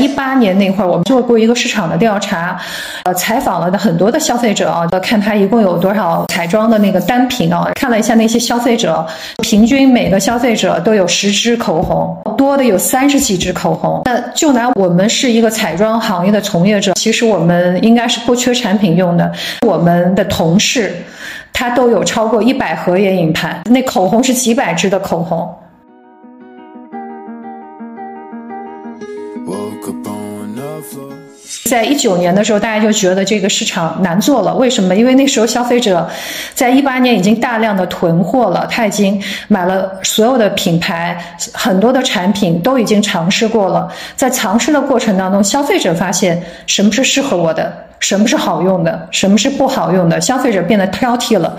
一八年那会儿，我们做过一个市场的调查，呃，采访了的很多的消费者啊，看他一共有多少彩妆的那个单品啊，看了一下那些消费者，平均每个消费者都有十支口红，多的有三十几支口红。那就拿我们是一个彩妆行业的从业者，其实我们应该是不缺产品用的。我们的同事，他都有超过一百盒眼影盘，那口红是几百支的口红。在一九年的时候，大家就觉得这个市场难做了。为什么？因为那时候消费者在一八年已经大量的囤货了，他已经买了所有的品牌，很多的产品都已经尝试过了。在尝试的过程当中，消费者发现什么是适合我的，什么是好用的，什么是不好用的，消费者变得挑剔了。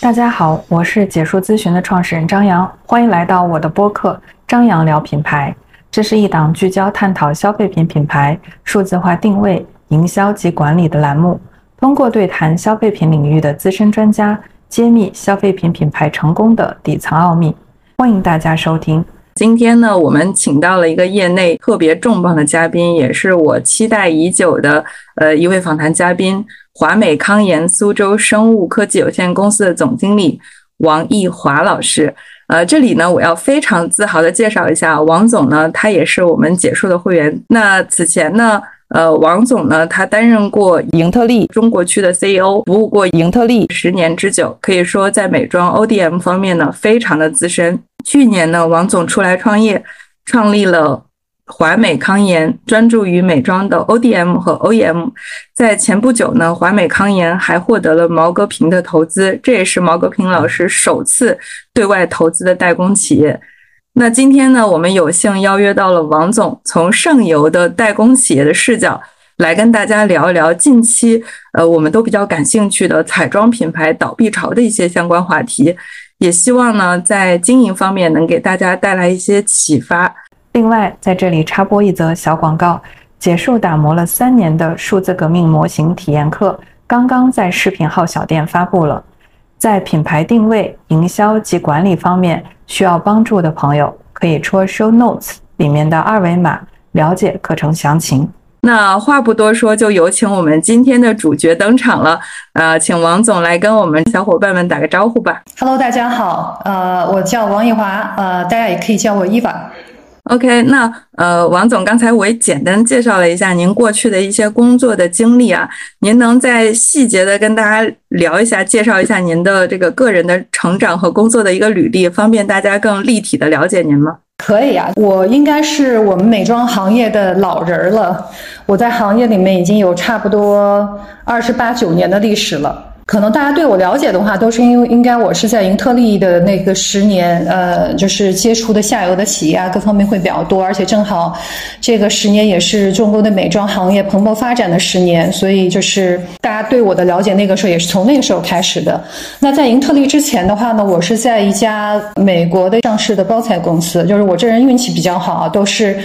大家好，我是解数咨询的创始人张扬，欢迎来到我的播客。张扬聊品牌，这是一档聚焦探讨消费品品牌数字化定位、营销及管理的栏目。通过对谈消费品领域的资深专家，揭秘消费品品牌成功的底层奥秘。欢迎大家收听。今天呢，我们请到了一个业内特别重磅的嘉宾，也是我期待已久的呃一位访谈嘉宾——华美康研苏州生物科技有限公司的总经理王艺华老师。呃，这里呢，我要非常自豪的介绍一下王总呢，他也是我们解说的会员。那此前呢，呃，王总呢，他担任过盈特利中国区的 CEO，服务过盈特利十年之久，可以说在美妆 ODM 方面呢，非常的资深。去年呢，王总出来创业，创立了。华美康研专注于美妆的 ODM 和 OEM，在前不久呢，华美康研还获得了毛戈平的投资，这也是毛戈平老师首次对外投资的代工企业。那今天呢，我们有幸邀约到了王总，从上游的代工企业的视角来跟大家聊一聊近期呃我们都比较感兴趣的彩妆品牌倒闭潮的一些相关话题，也希望呢在经营方面能给大家带来一些启发。另外，在这里插播一则小广告：结束打磨了三年的数字革命模型体验课，刚刚在视频号小店发布了。在品牌定位、营销及管理方面需要帮助的朋友，可以戳 show notes 里面的二维码了解课程详情。那话不多说，就有请我们今天的主角登场了。呃，请王总来跟我们小伙伴们打个招呼吧。Hello，大家好，呃，我叫王艺华，呃，大家也可以叫我伊娃。OK，那呃，王总，刚才我也简单介绍了一下您过去的一些工作的经历啊，您能再细节的跟大家聊一下，介绍一下您的这个个人的成长和工作的一个履历，方便大家更立体的了解您吗？可以啊，我应该是我们美妆行业的老人了，我在行业里面已经有差不多二十八九年的历史了。可能大家对我了解的话，都是因为应该我是在盈特利的那个十年，呃，就是接触的下游的企业啊，各方面会比较多，而且正好这个十年也是中国的美妆行业蓬勃发展的十年，所以就是大家对我的了解，那个时候也是从那个时候开始的。那在盈特利之前的话呢，我是在一家美国的上市的包材公司，就是我这人运气比较好，都是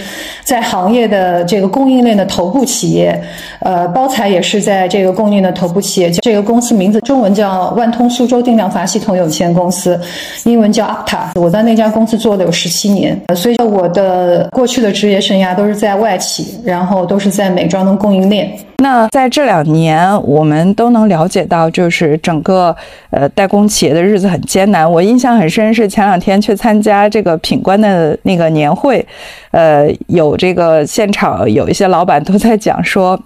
在行业的这个供应链的头部企业，呃，包材也是在这个供应链的头部企业，这个公司名。中文叫万通苏州定量阀系统有限公司，英文叫 Apta。我在那家公司做了有十七年，所以我的过去的职业生涯都是在外企，然后都是在美妆的供应链。那在这两年，我们都能了解到，就是整个呃代工企业的日子很艰难。我印象很深，是前两天去参加这个品官的那个年会，呃，有这个现场有一些老板都在讲说。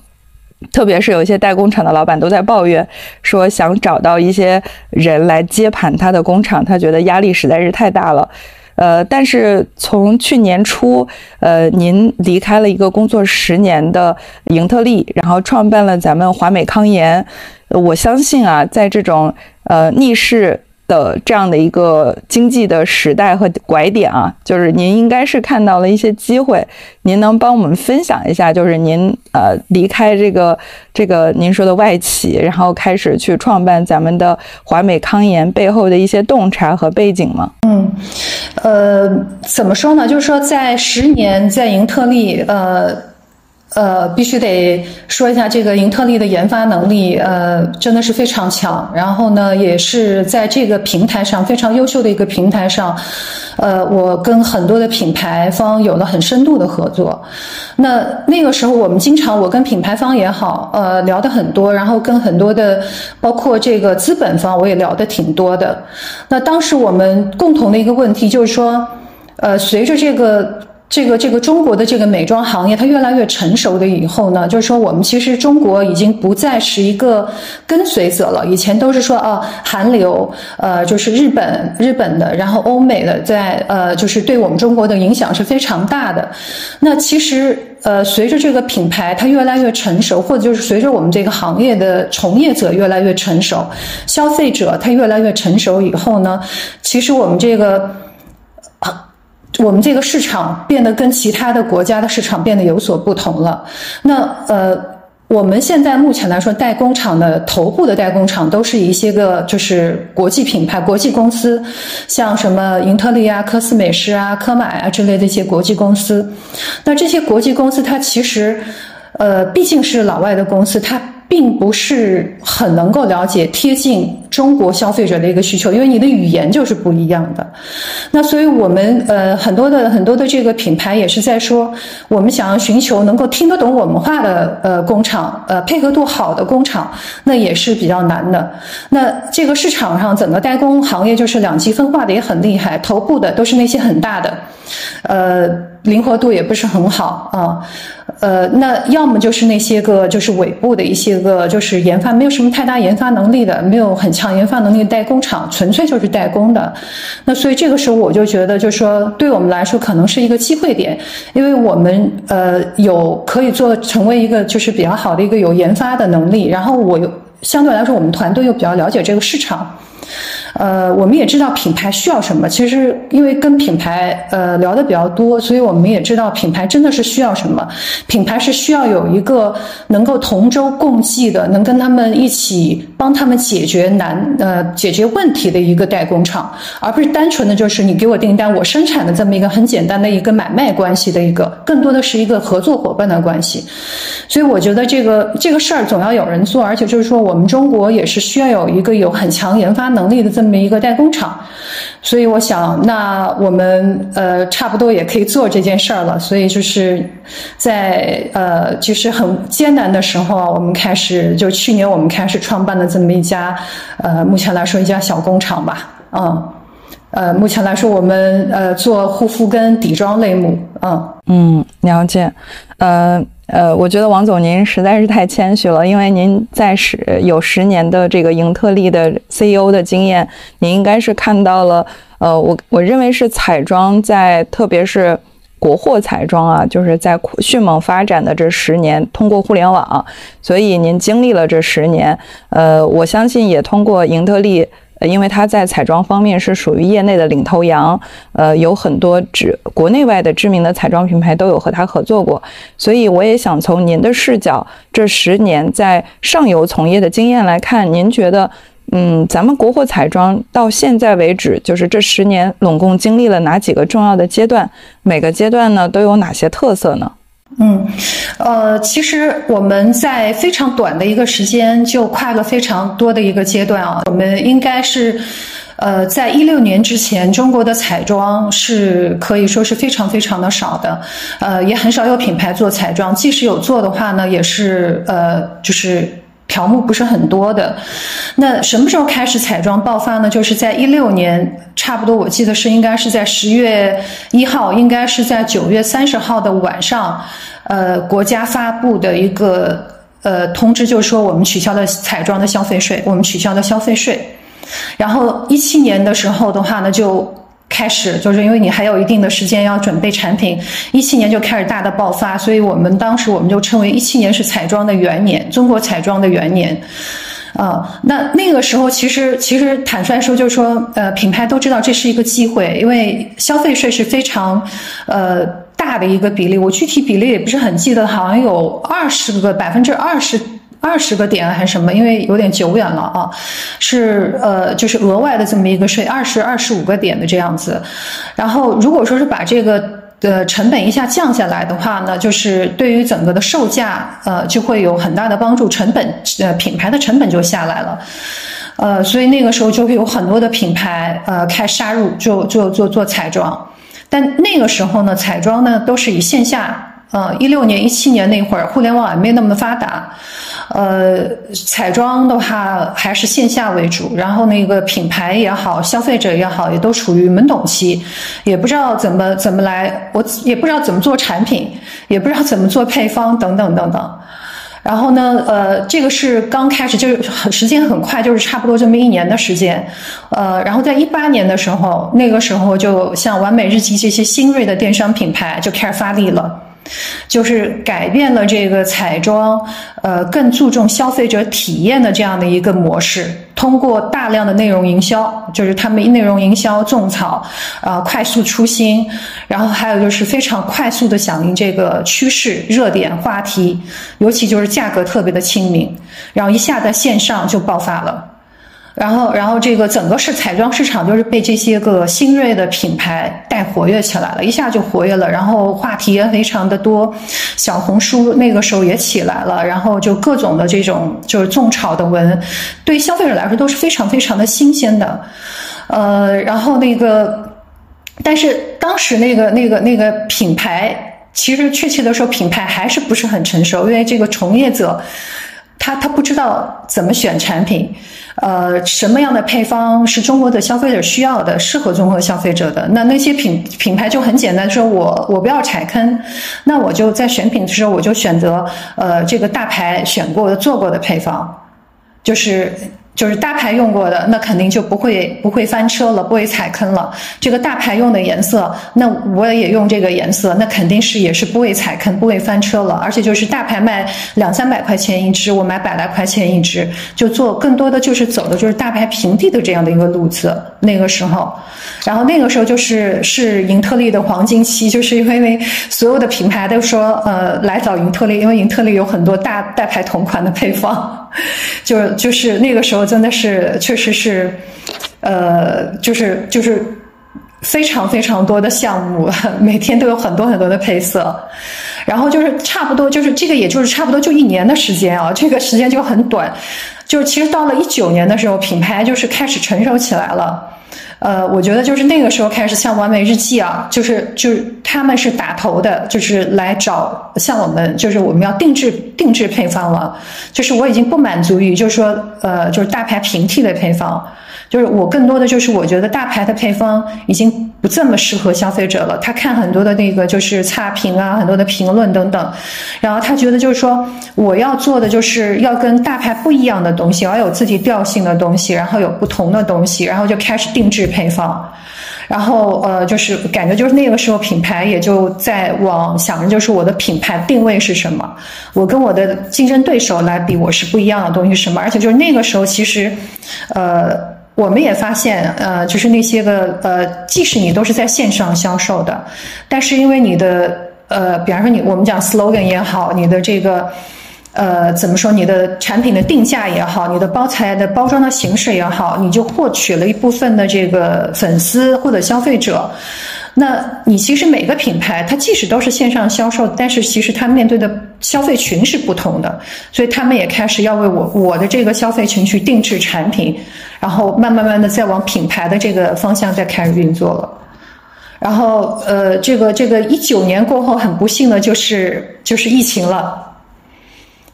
特别是有一些代工厂的老板都在抱怨，说想找到一些人来接盘他的工厂，他觉得压力实在是太大了。呃，但是从去年初，呃，您离开了一个工作十年的盈特利，然后创办了咱们华美康研。我相信啊，在这种呃逆势。的这样的一个经济的时代和拐点啊，就是您应该是看到了一些机会，您能帮我们分享一下，就是您呃离开这个这个您说的外企，然后开始去创办咱们的华美康研背后的一些洞察和背景吗？嗯，呃，怎么说呢？就是说在十年在盈特利，呃。呃，必须得说一下这个英特利的研发能力，呃，真的是非常强。然后呢，也是在这个平台上非常优秀的一个平台上，呃，我跟很多的品牌方有了很深度的合作。那那个时候，我们经常我跟品牌方也好，呃，聊的很多，然后跟很多的包括这个资本方，我也聊的挺多的。那当时我们共同的一个问题就是说，呃，随着这个。这个这个中国的这个美妆行业，它越来越成熟的以后呢，就是说我们其实中国已经不再是一个跟随者了。以前都是说啊，韩流，呃，就是日本日本的，然后欧美的，在呃，就是对我们中国的影响是非常大的。那其实呃，随着这个品牌它越来越成熟，或者就是随着我们这个行业的从业者越来越成熟，消费者他越来越成熟以后呢，其实我们这个。我们这个市场变得跟其他的国家的市场变得有所不同了。那呃，我们现在目前来说，代工厂的头部的代工厂都是一些个就是国际品牌、国际公司，像什么英特利啊、科斯美诗啊、科买啊之类的一些国际公司。那这些国际公司，它其实呃，毕竟是老外的公司，它。并不是很能够了解贴近中国消费者的一个需求，因为你的语言就是不一样的。那所以我们呃很多的很多的这个品牌也是在说，我们想要寻求能够听得懂我们话的呃工厂，呃配合度好的工厂，那也是比较难的。那这个市场上整个代工行业就是两极分化的也很厉害，头部的都是那些很大的，呃灵活度也不是很好啊。呃，那要么就是那些个就是尾部的一些个就是研发没有什么太大研发能力的，没有很强研发能力代工厂，纯粹就是代工的。那所以这个时候我就觉得，就是说对我们来说可能是一个机会点，因为我们呃有可以做成为一个就是比较好的一个有研发的能力，然后我又相对来说我们团队又比较了解这个市场。呃，我们也知道品牌需要什么。其实，因为跟品牌呃聊的比较多，所以我们也知道品牌真的是需要什么。品牌是需要有一个能够同舟共济的，能跟他们一起帮他们解决难呃解决问题的一个代工厂，而不是单纯的就是你给我订单，我生产的这么一个很简单的一个买卖关系的一个，更多的是一个合作伙伴的关系。所以，我觉得这个这个事儿总要有人做，而且就是说，我们中国也是需要有一个有很强研发能力的这么。一个代工厂，所以我想，那我们呃差不多也可以做这件事儿了。所以就是在呃就是很艰难的时候，我们开始就去年我们开始创办的这么一家呃目前来说一家小工厂吧，嗯呃目前来说我们呃做护肤跟底妆类目，嗯嗯了解，呃。呃，我觉得王总您实在是太谦虚了，因为您在十有十年的这个英特利的 CEO 的经验，您应该是看到了，呃，我我认为是彩妆在特别是国货彩妆啊，就是在迅猛发展的这十年，通过互联网，所以您经历了这十年，呃，我相信也通过英特利。呃，因为它在彩妆方面是属于业内的领头羊，呃，有很多知国内外的知名的彩妆品牌都有和它合作过，所以我也想从您的视角，这十年在上游从业的经验来看，您觉得，嗯，咱们国货彩妆到现在为止，就是这十年拢共经历了哪几个重要的阶段？每个阶段呢都有哪些特色呢？嗯，呃，其实我们在非常短的一个时间就跨了非常多的一个阶段啊。我们应该是，呃，在一六年之前，中国的彩妆是可以说是非常非常的少的，呃，也很少有品牌做彩妆。即使有做的话呢，也是呃，就是。条目不是很多的，那什么时候开始彩妆爆发呢？就是在一六年，差不多我记得是应该是在十月一号，应该是在九月三十号的晚上，呃，国家发布的一个呃通知，就是说我们取消了彩妆的消费税，我们取消了消费税。然后一七年的时候的话呢，就。开始就是因为你还有一定的时间要准备产品，一七年就开始大的爆发，所以我们当时我们就称为一七年是彩妆的元年，中国彩妆的元年。啊，那那个时候其实其实坦率说，就是说，呃，品牌都知道这是一个机会，因为消费税是非常呃大的一个比例，我具体比例也不是很记得，好像有二十个百分之二十。二十个点还是什么？因为有点久远了啊，是呃，就是额外的这么一个税，二十二十五个点的这样子。然后如果说是把这个的成本一下降下来的话呢，就是对于整个的售价，呃，就会有很大的帮助，成本呃品牌的成本就下来了，呃，所以那个时候就会有很多的品牌呃开杀入，就就做做彩妆，但那个时候呢，彩妆呢都是以线下。呃，一六年、一七年那会儿，互联网也没那么发达，呃，彩妆的话还是线下为主，然后那个品牌也好，消费者也好，也都处于懵懂期，也不知道怎么怎么来，我也不知道怎么做产品，也不知道怎么做配方，等等等等。然后呢，呃，这个是刚开始，就是很时间很快，就是差不多这么一年的时间，呃，然后在一八年的时候，那个时候就像完美日记这些新锐的电商品牌就开始发力了。就是改变了这个彩妆，呃，更注重消费者体验的这样的一个模式。通过大量的内容营销，就是他们内容营销种草，啊，快速出新，然后还有就是非常快速的响应这个趋势热点话题，尤其就是价格特别的亲民，然后一下在线上就爆发了。然后，然后这个整个是彩妆市场，就是被这些个新锐的品牌带活跃起来了，一下就活跃了。然后话题也非常的多，小红书那个时候也起来了，然后就各种的这种就是种草的文，对消费者来说都是非常非常的新鲜的。呃，然后那个，但是当时那个那个那个品牌，其实确切的说，品牌还是不是很成熟，因为这个从业者。他他不知道怎么选产品，呃，什么样的配方是中国的消费者需要的，适合中国消费者的？那那些品品牌就很简单，说我我不要踩坑，那我就在选品的时候我就选择呃这个大牌选过的做过的配方，就是。就是大牌用过的，那肯定就不会不会翻车了，不会踩坑了。这个大牌用的颜色，那我也用这个颜色，那肯定是也是不会踩坑，不会翻车了。而且就是大牌卖两三百块钱一支，我买百来块钱一支，就做更多的就是走的就是大牌平地的这样的一个路子。那个时候，然后那个时候就是是盈特利的黄金期，就是因为所有的品牌都说呃来找盈特利，因为盈特利有很多大大牌同款的配方，就就是那个时候。真的是，确实是，呃，就是就是非常非常多的项目，每天都有很多很多的配色，然后就是差不多就是这个，也就是差不多就一年的时间啊，这个时间就很短，就是其实到了一九年的时候，品牌就是开始成熟起来了。呃，我觉得就是那个时候开始，像完美日记啊，就是就是他们是打头的，就是来找像我们，就是我们要定制定制配方了。就是我已经不满足于，就是说，呃，就是大牌平替的配方。就是我更多的就是我觉得大牌的配方已经不这么适合消费者了。他看很多的那个就是差评啊，很多的评论等等，然后他觉得就是说我要做的就是要跟大牌不一样的东西，要有自己调性的东西，然后有不同的东西，然后就开始定制配方。然后呃，就是感觉就是那个时候品牌也就在往想着就是我的品牌定位是什么，我跟我的竞争对手来比我是不一样的东西是什么，而且就是那个时候其实，呃。我们也发现，呃，就是那些个，呃，即使你都是在线上销售的，但是因为你的，呃，比方说你我们讲 slogan 也好，你的这个，呃，怎么说，你的产品的定价也好，你的包材的包装的形式也好，你就获取了一部分的这个粉丝或者消费者。那你其实每个品牌，它即使都是线上销售，但是其实它面对的消费群是不同的，所以他们也开始要为我我的这个消费群去定制产品，然后慢慢慢的再往品牌的这个方向再开始运作了。然后呃，这个这个一九年过后，很不幸的就是就是疫情了。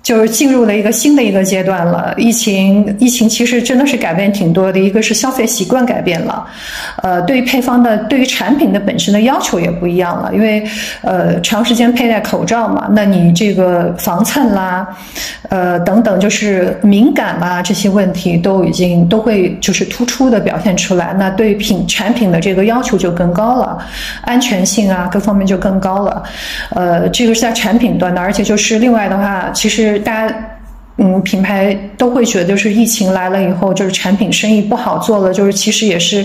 就是进入了一个新的一个阶段了。疫情，疫情其实真的是改变挺多的。一个是消费习惯改变了，呃，对于配方的，对于产品的本身的要求也不一样了。因为，呃，长时间佩戴口罩嘛，那你这个防蹭啦，呃，等等，就是敏感啦这些问题都已经都会就是突出的表现出来。那对品产品的这个要求就更高了，安全性啊各方面就更高了。呃，这个是在产品端的，而且就是另外的话，其实。大家，嗯，品牌都会觉得，就是疫情来了以后，就是产品生意不好做了，就是其实也是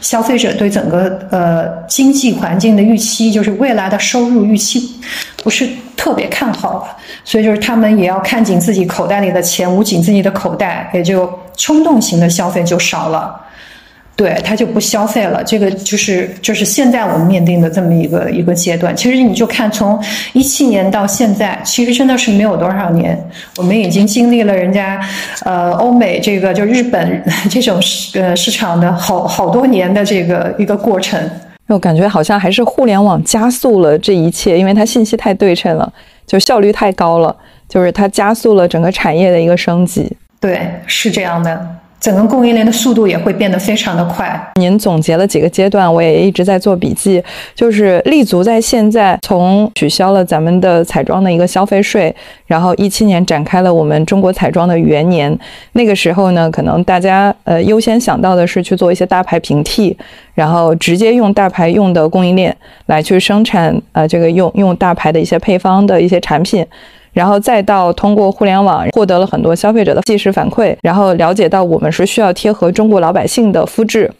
消费者对整个呃经济环境的预期，就是未来的收入预期不是特别看好了，所以就是他们也要看紧自己口袋里的钱，捂紧自己的口袋，也就冲动型的消费就少了。对，他就不消费了。这个就是就是现在我们面临的这么一个一个阶段。其实你就看从一七年到现在，其实真的是没有多少年，我们已经经历了人家呃欧美这个就日本这种市呃市场的好好多年的这个一个过程。我感觉好像还是互联网加速了这一切，因为它信息太对称了，就效率太高了，就是它加速了整个产业的一个升级。对，是这样的。整个供应链的速度也会变得非常的快。您总结了几个阶段，我也一直在做笔记。就是立足在现在，从取消了咱们的彩妆的一个消费税，然后一七年展开了我们中国彩妆的元年。那个时候呢，可能大家呃优先想到的是去做一些大牌平替，然后直接用大牌用的供应链来去生产呃这个用用大牌的一些配方的一些产品。然后再到通过互联网获得了很多消费者的即时反馈，然后了解到我们是需要贴合中国老百姓的肤质，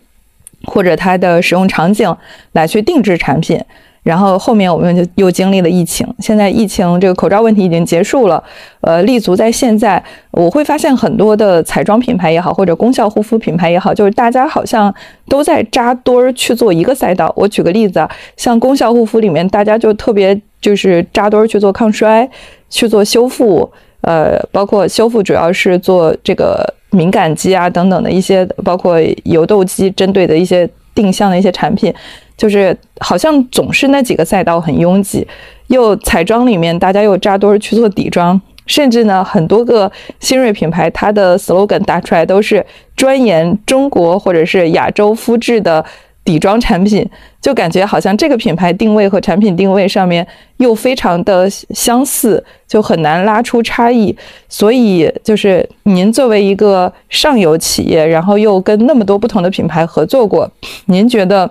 或者它的使用场景来去定制产品。然后后面我们就又经历了疫情，现在疫情这个口罩问题已经结束了，呃，立足在现在，我会发现很多的彩妆品牌也好，或者功效护肤品牌也好，就是大家好像都在扎堆儿去做一个赛道。我举个例子啊，像功效护肤里面，大家就特别就是扎堆儿去做抗衰。去做修复，呃，包括修复主要是做这个敏感肌啊等等的一些，包括油痘肌针对的一些定向的一些产品，就是好像总是那几个赛道很拥挤。又彩妆里面大家又扎堆去做底妆，甚至呢很多个新锐品牌，它的 slogan 打出来都是专研中国或者是亚洲肤质的。底妆产品就感觉好像这个品牌定位和产品定位上面又非常的相似，就很难拉出差异。所以就是您作为一个上游企业，然后又跟那么多不同的品牌合作过，您觉得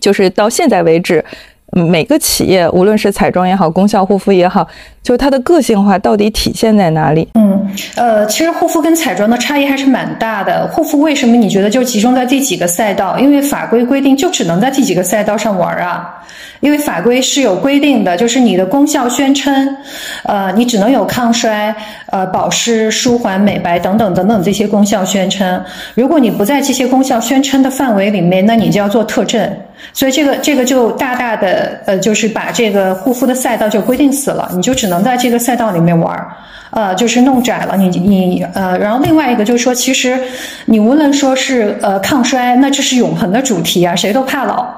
就是到现在为止。每个企业，无论是彩妆也好，功效护肤也好，就是它的个性化到底体现在哪里？嗯，呃，其实护肤跟彩妆的差异还是蛮大的。护肤为什么你觉得就集中在这几个赛道？因为法规规定就只能在这几个赛道上玩啊。因为法规是有规定的，就是你的功效宣称，呃，你只能有抗衰、呃保湿、舒缓、美白等等等等这些功效宣称。如果你不在这些功效宣称的范围里面，那你就要做特证。所以这个这个就大大的呃，就是把这个护肤的赛道就规定死了，你就只能在这个赛道里面玩，呃，就是弄窄了。你你呃，然后另外一个就是说，其实你无论说是呃抗衰，那这是永恒的主题啊，谁都怕老。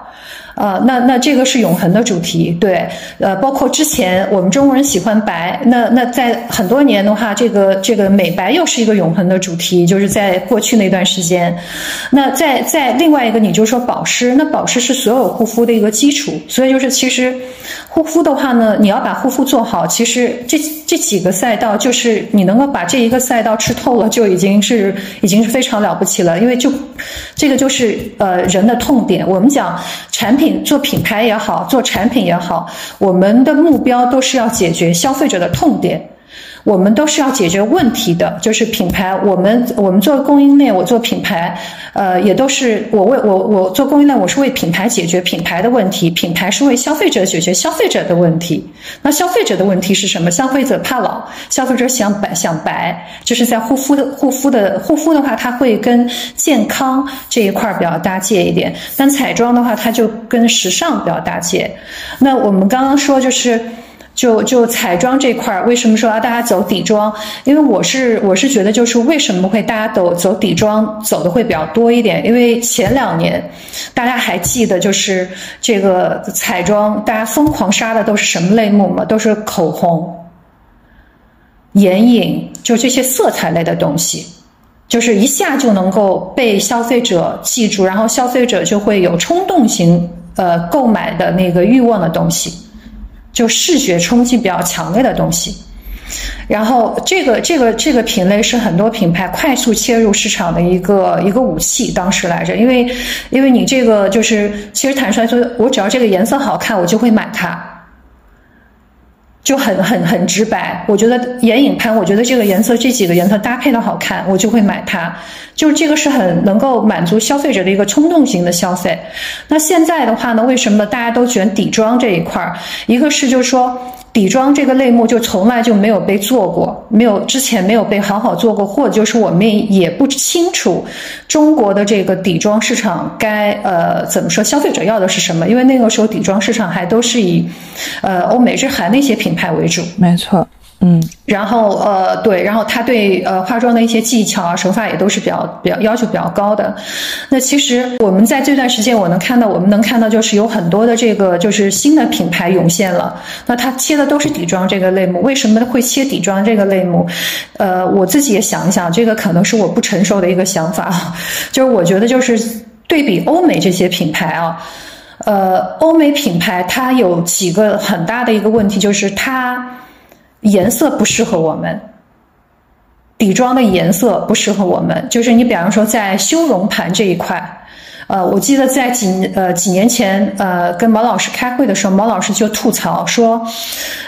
呃，那那这个是永恒的主题，对，呃，包括之前我们中国人喜欢白，那那在很多年的话，这个这个美白又是一个永恒的主题，就是在过去那段时间。那在在另外一个，你就说保湿，那保湿是所有护肤的一个基础，所以就是其实护肤的话呢，你要把护肤做好，其实这这几个赛道，就是你能够把这一个赛道吃透了，就已经是已经是非常了不起了，因为就这个就是呃人的痛点，我们讲产品。做品牌也好，做产品也好，我们的目标都是要解决消费者的痛点。我们都是要解决问题的，就是品牌。我们我们做供应链，我做品牌，呃，也都是我为我我做供应链，我是为品牌解决品牌的问题，品牌是为消费者解决消费者的问题。那消费者的问题是什么？消费者怕老，消费者想白想白，就是在护肤的护肤的护肤的话，它会跟健康这一块比较搭界一点。但彩妆的话，它就跟时尚比较搭界。那我们刚刚说就是。就就彩妆这块儿，为什么说要大家走底妆？因为我是我是觉得，就是为什么会大家都走底妆走的会比较多一点？因为前两年大家还记得，就是这个彩妆，大家疯狂杀的都是什么类目吗？都是口红、眼影，就这些色彩类的东西，就是一下就能够被消费者记住，然后消费者就会有冲动型呃购买的那个欲望的东西。就视觉冲击比较强烈的东西，然后这个这个这个品类是很多品牌快速切入市场的一个一个武器。当时来着，因为因为你这个就是其实坦率说，我只要这个颜色好看，我就会买它。就很很很直白，我觉得眼影盘，我觉得这个颜色这几个颜色搭配的好看，我就会买它。就是这个是很能够满足消费者的一个冲动型的消费。那现在的话呢，为什么大家都选底妆这一块儿？一个是就是说底妆这个类目就从来就没有被做过。没有之前没有被好好做过，货就是我们也不清楚中国的这个底妆市场该呃怎么说，消费者要的是什么？因为那个时候底妆市场还都是以呃欧美日韩那些品牌为主。没错。嗯，然后呃，对，然后他对呃化妆的一些技巧啊手法也都是比较比较要求比较高的。那其实我们在这段时间，我能看到，我们能看到就是有很多的这个就是新的品牌涌现了。那他切的都是底妆这个类目，为什么会切底妆这个类目？呃，我自己也想一想，这个可能是我不成熟的一个想法，就是我觉得就是对比欧美这些品牌啊，呃，欧美品牌它有几个很大的一个问题，就是它。颜色不适合我们，底妆的颜色不适合我们。就是你，比方说在修容盘这一块，呃，我记得在几呃几年前，呃，跟毛老师开会的时候，毛老师就吐槽说，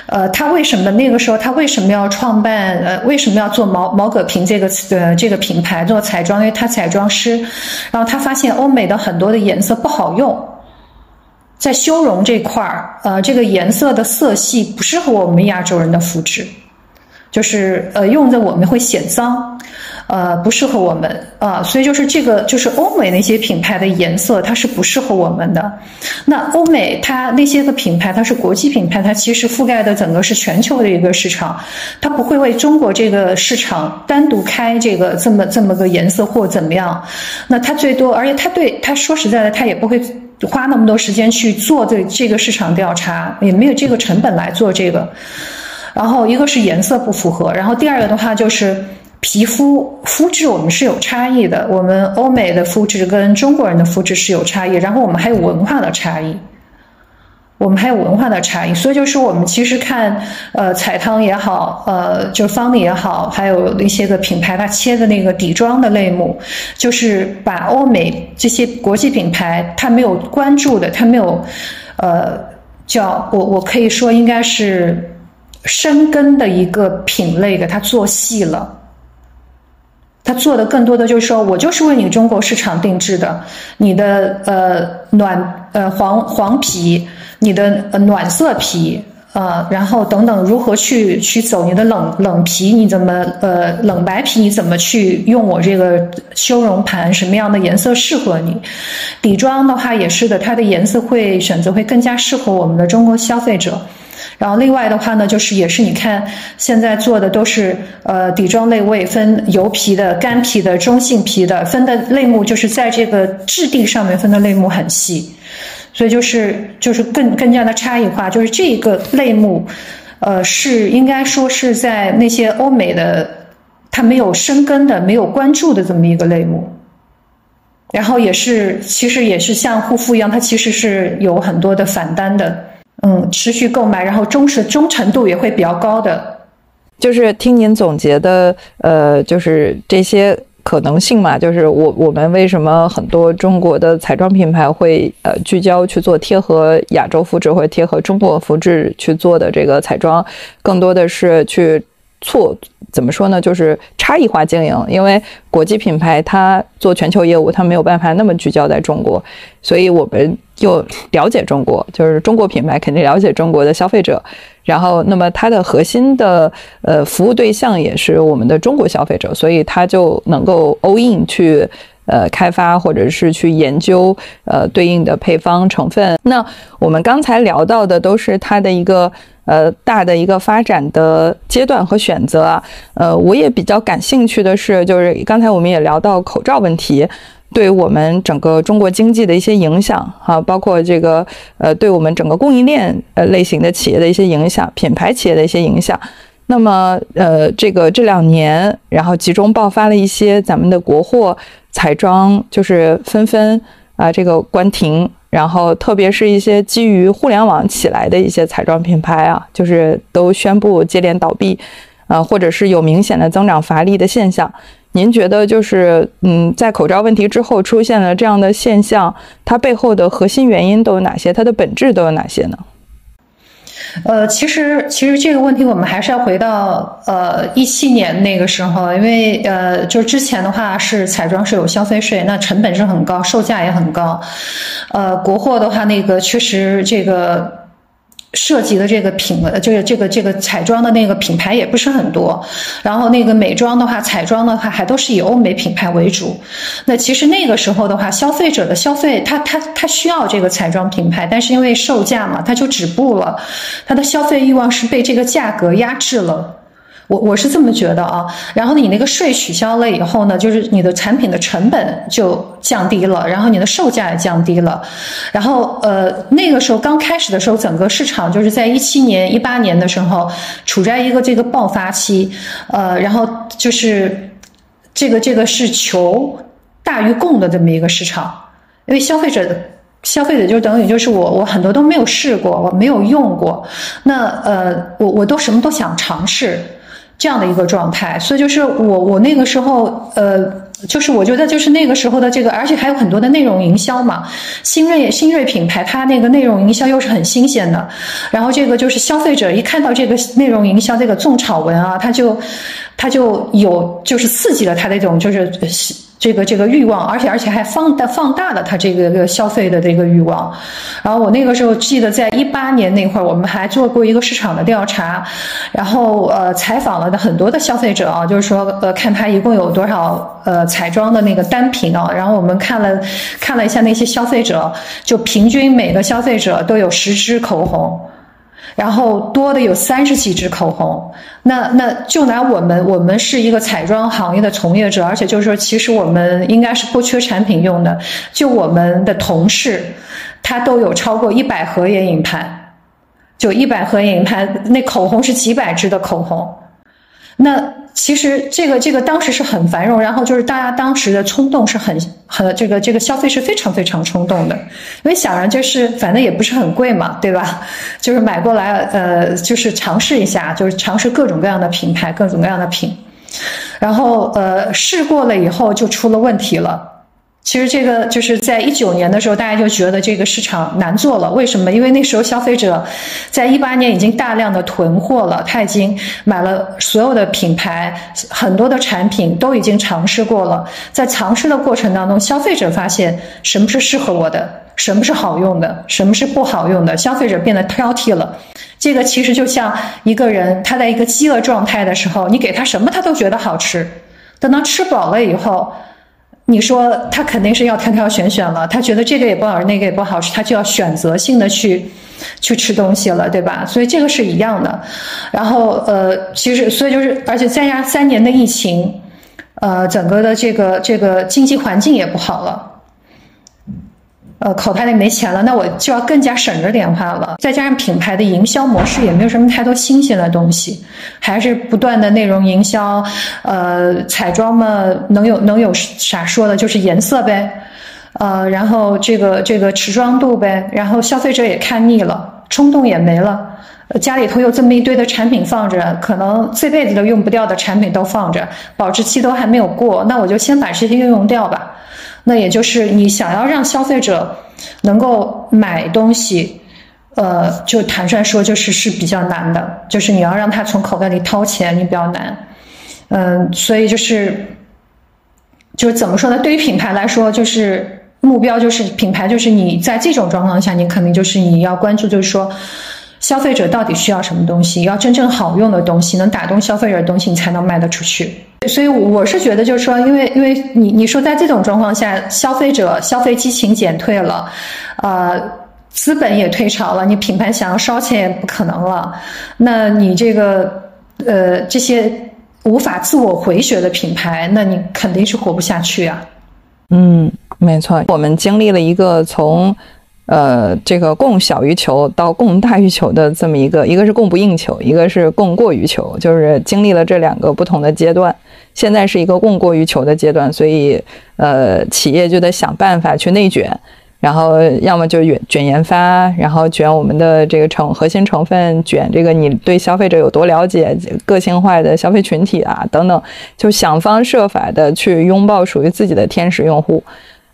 呃，他为什么那个时候他为什么要创办呃为什么要做毛毛戈平这个呃这个品牌做彩妆？因为他彩妆师，然后他发现欧美的很多的颜色不好用。在修容这块儿，呃，这个颜色的色系不适合我们亚洲人的肤质，就是呃，用在我们会显脏，呃，不适合我们啊，所以就是这个就是欧美那些品牌的颜色它是不适合我们的。那欧美它那些个品牌它是国际品牌，它其实覆盖的整个是全球的一个市场，它不会为中国这个市场单独开这个这么这么个颜色或怎么样。那它最多，而且它对它说实在的，它也不会。花那么多时间去做这这个市场调查，也没有这个成本来做这个。然后一个是颜色不符合，然后第二个的话就是皮肤肤质我们是有差异的，我们欧美的肤质跟中国人的肤质是有差异，然后我们还有文化的差异。我们还有文化的差异，所以就是我们其实看，呃，彩汤也好，呃，就是方的也好，还有一些个品牌，它切的那个底妆的类目，就是把欧美这些国际品牌它没有关注的，它没有，呃，叫我我可以说应该是深根的一个品类给它做细了。他做的更多的就是说，我就是为你中国市场定制的，你的呃暖呃黄黄皮，你的呃暖色皮，呃，然后等等如何去去走你的冷冷皮，你怎么呃冷白皮，你怎么去用我这个修容盘，什么样的颜色适合你？底妆的话也是的，它的颜色会选择会更加适合我们的中国消费者。然后另外的话呢，就是也是你看现在做的都是呃底妆类位分油皮的、干皮的、中性皮的，分的类目就是在这个质地上面分的类目很细，所以就是就是更更加的差异化，就是这个类目，呃是应该说是在那些欧美的它没有生根的、没有关注的这么一个类目，然后也是其实也是像护肤一样，它其实是有很多的反单的。嗯，持续购买，然后忠实忠诚度也会比较高的。就是听您总结的，呃，就是这些可能性嘛。就是我我们为什么很多中国的彩妆品牌会呃聚焦去做贴合亚洲肤质或者贴合中国肤质去做的这个彩妆，更多的是去错怎么说呢？就是差异化经营，因为国际品牌它做全球业务，它没有办法那么聚焦在中国，所以我们。又了解中国，就是中国品牌肯定了解中国的消费者，然后那么它的核心的呃服务对象也是我们的中国消费者，所以它就能够 all in 去呃开发或者是去研究呃对应的配方成分。那我们刚才聊到的都是它的一个呃大的一个发展的阶段和选择啊，呃，我也比较感兴趣的是，就是刚才我们也聊到口罩问题。对我们整个中国经济的一些影响，哈，包括这个呃，对我们整个供应链呃类型的企业的一些影响，品牌企业的一些影响。那么呃，这个这两年，然后集中爆发了一些咱们的国货彩妆，就是纷纷啊这个关停，然后特别是一些基于互联网起来的一些彩妆品牌啊，就是都宣布接连倒闭，啊，或者是有明显的增长乏力的现象。您觉得就是，嗯，在口罩问题之后出现了这样的现象，它背后的核心原因都有哪些？它的本质都有哪些呢？呃，其实其实这个问题我们还是要回到呃一七年那个时候，因为呃，就是之前的话是彩妆是有消费税，那成本是很高，售价也很高。呃，国货的话，那个确实这个涉及的这个品呃，就是这个这个彩妆的那个品牌也不是很多，然后那个美妆的话，彩妆的话还都是以欧美品牌为主。那其实那个时候的话，消费者的消费，他他他需要这个彩妆品牌，但是因为售价嘛，他就止步了，他的消费欲望是被这个价格压制了。我我是这么觉得啊，然后你那个税取消了以后呢，就是你的产品的成本就降低了，然后你的售价也降低了，然后呃那个时候刚开始的时候，整个市场就是在一七年、一八年的时候处在一个这个爆发期，呃，然后就是这个这个是求大于供的这么一个市场，因为消费者消费者就等于就是我我很多都没有试过，我没有用过，那呃我我都什么都想尝试。这样的一个状态，所以就是我我那个时候，呃，就是我觉得就是那个时候的这个，而且还有很多的内容营销嘛，新锐新锐品牌，它那个内容营销又是很新鲜的，然后这个就是消费者一看到这个内容营销这个种草文啊，他就他就有就是刺激了他那种就是。这个这个欲望，而且而且还放大放大了他这个个消费的这个欲望。然后我那个时候记得，在一八年那会儿，我们还做过一个市场的调查，然后呃采访了的很多的消费者啊，就是说呃看他一共有多少呃彩妆的那个单品啊。然后我们看了看了一下那些消费者，就平均每个消费者都有十支口红。然后多的有三十几支口红，那那就拿我们，我们是一个彩妆行业的从业者，而且就是说，其实我们应该是不缺产品用的。就我们的同事，他都有超过一百盒眼影盘，就一百盒眼影盘，那口红是几百支的口红，那。其实这个这个当时是很繁荣，然后就是大家当时的冲动是很很这个这个消费是非常非常冲动的，因为想着就是反正也不是很贵嘛，对吧？就是买过来呃就是尝试一下，就是尝试各种各样的品牌，各种各样的品，然后呃试过了以后就出了问题了。其实这个就是在一九年的时候，大家就觉得这个市场难做了。为什么？因为那时候消费者在一八年已经大量的囤货了，他已经买了所有的品牌，很多的产品都已经尝试过了。在尝试的过程当中，消费者发现什么是适合我的，什么是好用的，什么是不好用的，消费者变得挑剔了。这个其实就像一个人他在一个饥饿状态的时候，你给他什么他都觉得好吃，等到吃饱了以后。你说他肯定是要挑挑选选了，他觉得这个也不好，那个也不好吃，他就要选择性的去去吃东西了，对吧？所以这个是一样的。然后呃，其实所以就是，而且再加三年的疫情，呃，整个的这个这个经济环境也不好了。呃，口袋里没钱了，那我就要更加省着点花了。再加上品牌的营销模式也没有什么太多新鲜的东西，还是不断的内容营销。呃，彩妆嘛，能有能有啥说的？就是颜色呗。呃，然后这个这个持妆度呗。然后消费者也看腻了，冲动也没了。家里头有这么一堆的产品放着，可能这辈子都用不掉的产品都放着，保质期都还没有过，那我就先把这些用用掉吧。那也就是你想要让消费者能够买东西，呃，就坦率说，就是是比较难的。就是你要让他从口袋里掏钱，你比较难。嗯，所以就是，就是怎么说呢？对于品牌来说，就是目标就是品牌，就是你在这种状况下，你肯定就是你要关注，就是说。消费者到底需要什么东西？要真正好用的东西，能打动消费者的东西，你才能卖得出去。所以我是觉得，就是说，因为因为你你说在这种状况下，消费者消费激情减退了，呃，资本也退潮了，你品牌想要烧钱也不可能了。那你这个呃这些无法自我回血的品牌，那你肯定是活不下去啊。嗯，没错，我们经历了一个从。呃，这个供小于求到供大于求的这么一个，一个是供不应求，一个是供过于求，就是经历了这两个不同的阶段。现在是一个供过于求的阶段，所以呃，企业就得想办法去内卷，然后要么就卷卷研发，然后卷我们的这个成核心成分，卷这个你对消费者有多了解，个性化的消费群体啊等等，就想方设法的去拥抱属于自己的天使用户。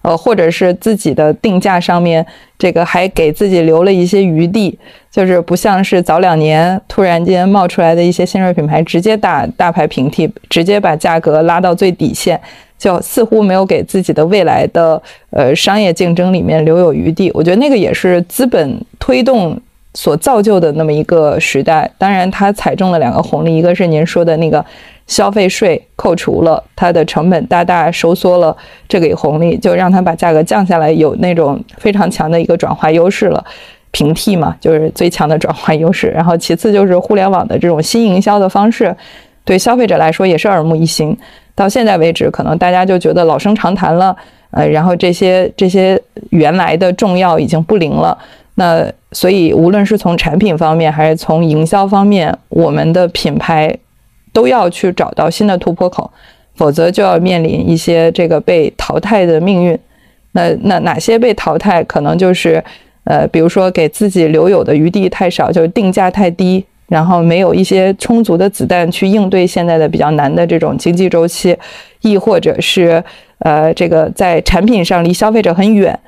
呃，或者是自己的定价上面，这个还给自己留了一些余地，就是不像是早两年突然间冒出来的一些新锐品牌，直接大大牌平替，直接把价格拉到最底线，就似乎没有给自己的未来的呃商业竞争里面留有余地。我觉得那个也是资本推动所造就的那么一个时代。当然，它踩中了两个红利，一个是您说的那个消费税扣除了，它的成本大大收缩了，这个红利就让它把价格降下来，有那种非常强的一个转化优势了。平替嘛，就是最强的转化优势。然后其次就是互联网的这种新营销的方式，对消费者来说也是耳目一新。到现在为止，可能大家就觉得老生常谈了，呃，然后这些这些原来的重要已经不灵了。那所以无论是从产品方面还是从营销方面，我们的品牌都要去找到新的突破口，否则就要面临一些这个被淘汰的命运。那那哪些被淘汰，可能就是。呃，比如说给自己留有的余地太少，就是定价太低，然后没有一些充足的子弹去应对现在的比较难的这种经济周期，亦或者是呃，这个在产品上离消费者很远，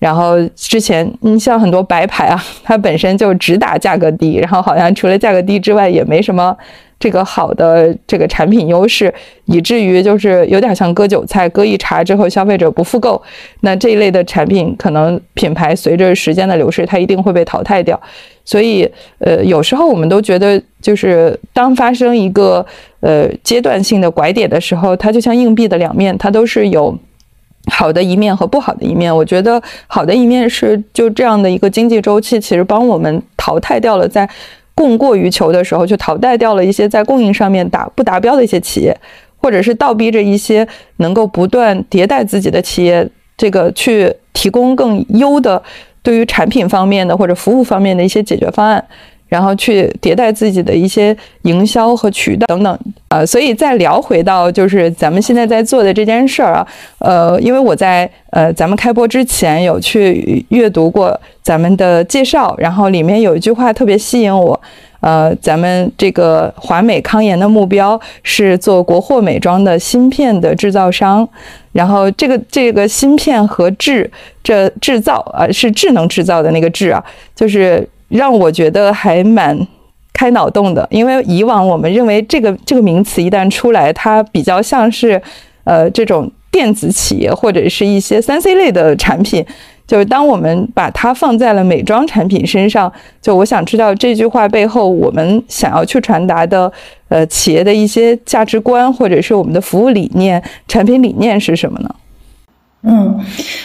然后之前你像很多白牌啊，它本身就只打价格低，然后好像除了价格低之外也没什么。这个好的这个产品优势，以至于就是有点像割韭菜，割一茬之后消费者不复购，那这一类的产品可能品牌随着时间的流逝，它一定会被淘汰掉。所以，呃，有时候我们都觉得，就是当发生一个呃阶段性的拐点的时候，它就像硬币的两面，它都是有 好的一面和不好的一面。我觉得好的一面是，就这样的一个经济周期，其实帮我们淘汰掉了在。供过于求的时候，就淘汰掉了一些在供应上面达不达标的一些企业，或者是倒逼着一些能够不断迭代自己的企业，这个去提供更优的对于产品方面的或者服务方面的一些解决方案。然后去迭代自己的一些营销和渠道等等，呃，所以再聊回到就是咱们现在在做的这件事儿啊，呃，因为我在呃咱们开播之前有去阅读过咱们的介绍，然后里面有一句话特别吸引我，呃，咱们这个华美康颜的目标是做国货美妆的芯片的制造商，然后这个这个芯片和制这制造啊是智能制造的那个制啊，就是。让我觉得还蛮开脑洞的，因为以往我们认为这个这个名词一旦出来，它比较像是，呃，这种电子企业或者是一些三 C 类的产品。就是当我们把它放在了美妆产品身上，就我想知道这句话背后我们想要去传达的，呃，企业的一些价值观或者是我们的服务理念、产品理念是什么呢？嗯，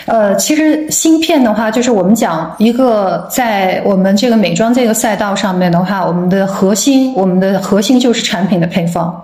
呃，其实芯片的话，就是我们讲一个在我们这个美妆这个赛道上面的话，我们的核心，我们的核心就是产品的配方，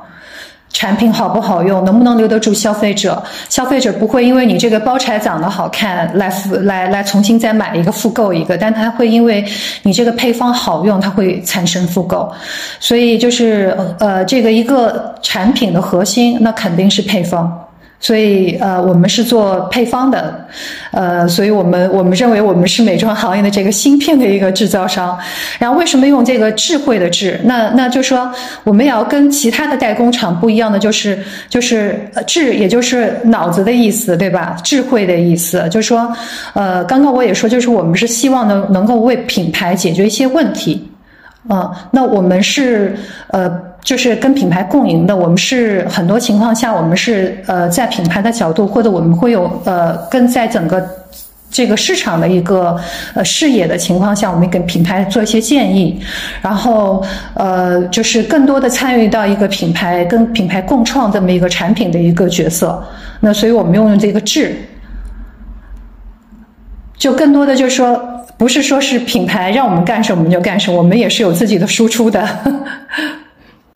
产品好不好用，能不能留得住消费者，消费者不会因为你这个包材长得好看来复来来重新再买一个复购一个，但他会因为你这个配方好用，他会产生复购，所以就是呃，这个一个产品的核心，那肯定是配方。所以，呃，我们是做配方的，呃，所以我们我们认为我们是美妆行业的这个芯片的一个制造商。然后，为什么用这个智慧的智？那那就说我们也要跟其他的代工厂不一样的，就是就是智，也就是脑子的意思，对吧？智慧的意思，就是说，呃，刚刚我也说，就是我们是希望能能够为品牌解决一些问题，嗯，那我们是呃。就是跟品牌共赢的，我们是很多情况下，我们是呃在品牌的角度，或者我们会有呃跟在整个这个市场的一个呃视野的情况下，我们给品牌做一些建议，然后呃就是更多的参与到一个品牌跟品牌共创这么一个产品的一个角色。那所以我们用用这个智，就更多的就是说，不是说是品牌让我们干什么我们就干什么，我们也是有自己的输出的。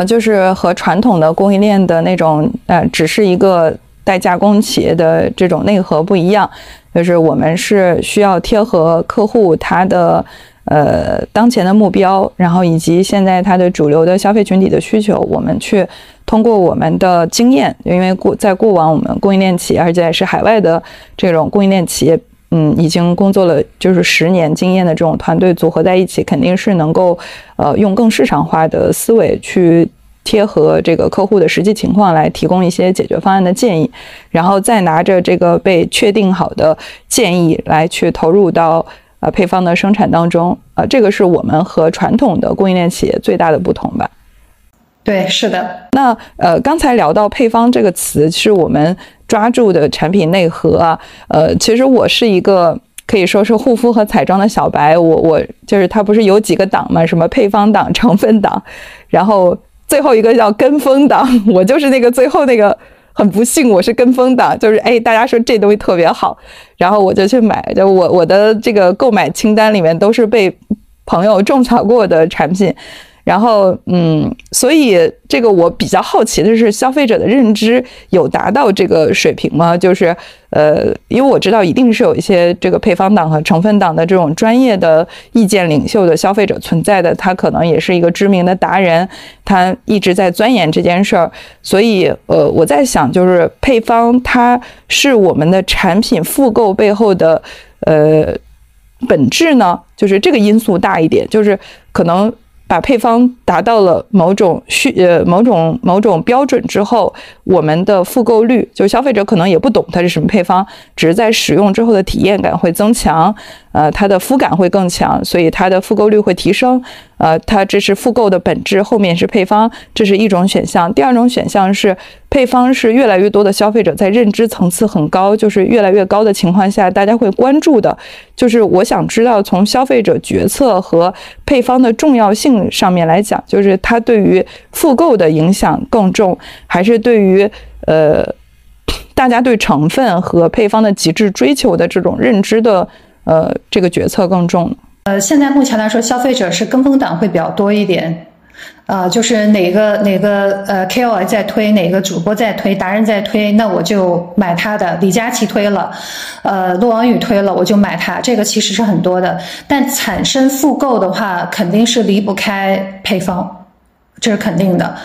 就是和传统的供应链的那种，呃，只是一个代加工企业的这种内核不一样。就是我们是需要贴合客户他的呃当前的目标，然后以及现在他的主流的消费群体的需求，我们去通过我们的经验，因为过在过往我们供应链企业，而且是海外的这种供应链企业。嗯，已经工作了就是十年经验的这种团队组合在一起，肯定是能够，呃，用更市场化的思维去贴合这个客户的实际情况来提供一些解决方案的建议，然后再拿着这个被确定好的建议来去投入到呃配方的生产当中，呃，这个是我们和传统的供应链企业最大的不同吧。对，是的。那呃，刚才聊到配方这个词，是我们抓住的产品内核啊。呃，其实我是一个。可以说是护肤和彩妆的小白。我我就是它不是有几个档嘛，什么配方档、成分档，然后最后一个叫跟风档，我就是那个最后那个。很不幸，我是跟风党，就是哎，大家说这东西特别好，然后我就去买。就我我的这个购买清单里面都是被朋友种草过的产品。然后，嗯，所以这个我比较好奇的是，消费者的认知有达到这个水平吗？就是，呃，因为我知道一定是有一些这个配方党和成分党的这种专业的意见领袖的消费者存在的，他可能也是一个知名的达人，他一直在钻研这件事儿。所以，呃，我在想，就是配方它是我们的产品复购背后的，呃，本质呢？就是这个因素大一点，就是可能。把配方达到了某种需呃某种某种标准之后，我们的复购率，就消费者可能也不懂它是什么配方，只是在使用之后的体验感会增强。呃，它的肤感会更强，所以它的复购率会提升。呃，它这是复购的本质，后面是配方，这是一种选项。第二种选项是配方，是越来越多的消费者在认知层次很高，就是越来越高的情况下，大家会关注的。就是我想知道，从消费者决策和配方的重要性上面来讲，就是它对于复购的影响更重，还是对于呃大家对成分和配方的极致追求的这种认知的。呃，这个决策更重。呃，现在目前来说，消费者是跟风党会比较多一点。呃，就是哪个哪个呃 KOL 在推，哪个主播在推，达人在推，那我就买他的。李佳琦推了，呃，陆王宇推了，我就买他。这个其实是很多的，但产生复购的话，肯定是离不开配方，这是肯定的。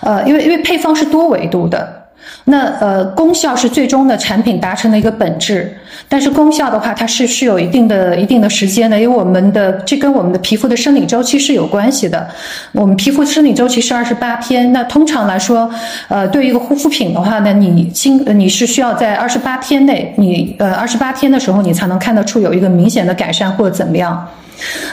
呃，因为因为配方是多维度的。那呃，功效是最终的产品达成的一个本质，但是功效的话，它是是有一定的一定的时间的，因为我们的这跟我们的皮肤的生理周期是有关系的。我们皮肤生理周期是二十八天，那通常来说，呃，对于一个护肤品的话呢，你经你是需要在二十八天内，你呃二十八天的时候，你才能看得出有一个明显的改善或者怎么样。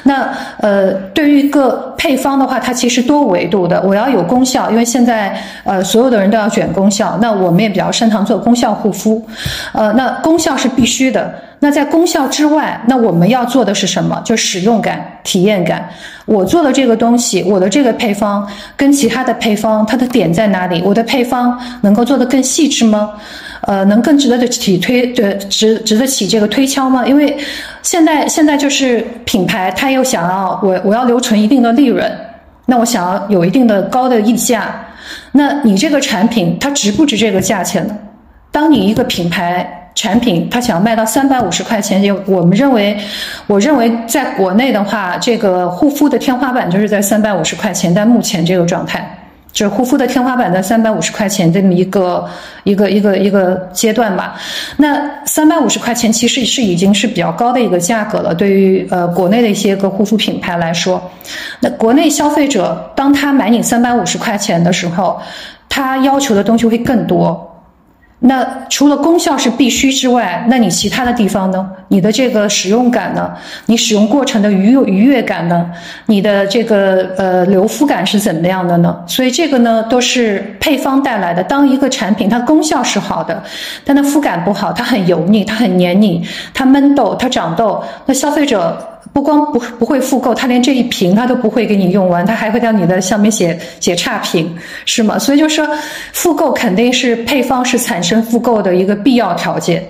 那呃，对于一个配方的话，它其实多维度的。我要有功效，因为现在呃，所有的人都要卷功效。那我们也比较擅长做功效护肤，呃，那功效是必须的。那在功效之外，那我们要做的是什么？就使用感、体验感。我做的这个东西，我的这个配方跟其他的配方，它的点在哪里？我的配方能够做得更细致吗？呃，能更值得的起推，对，值值得起这个推敲吗？因为现在现在就是品牌，它又想要我我要留存一定的利润，那我想要有一定的高的溢价，那你这个产品它值不值这个价钱呢？当你一个品牌产品它想要卖到三百五十块钱，就我们认为，我认为在国内的话，这个护肤的天花板就是在三百五十块钱，但目前这个状态。就是护肤的天花板在三百五十块钱这么一个一个一个一个阶段吧。那三百五十块钱其实是已经是比较高的一个价格了，对于呃国内的一些个护肤品牌来说。那国内消费者当他买你三百五十块钱的时候，他要求的东西会更多。那除了功效是必须之外，那你其他的地方呢？你的这个使用感呢？你使用过程的愉愉悦感呢？你的这个呃留肤感是怎么样的呢？所以这个呢都是配方带来的。当一个产品它功效是好的，但它肤感不好，它很油腻，它很黏腻，它闷痘，它长痘，那消费者。不光不不会复购，他连这一瓶他都不会给你用完，他还会在你的上面写写差评，是吗？所以就说复购肯定是配方是产生复购的一个必要条件。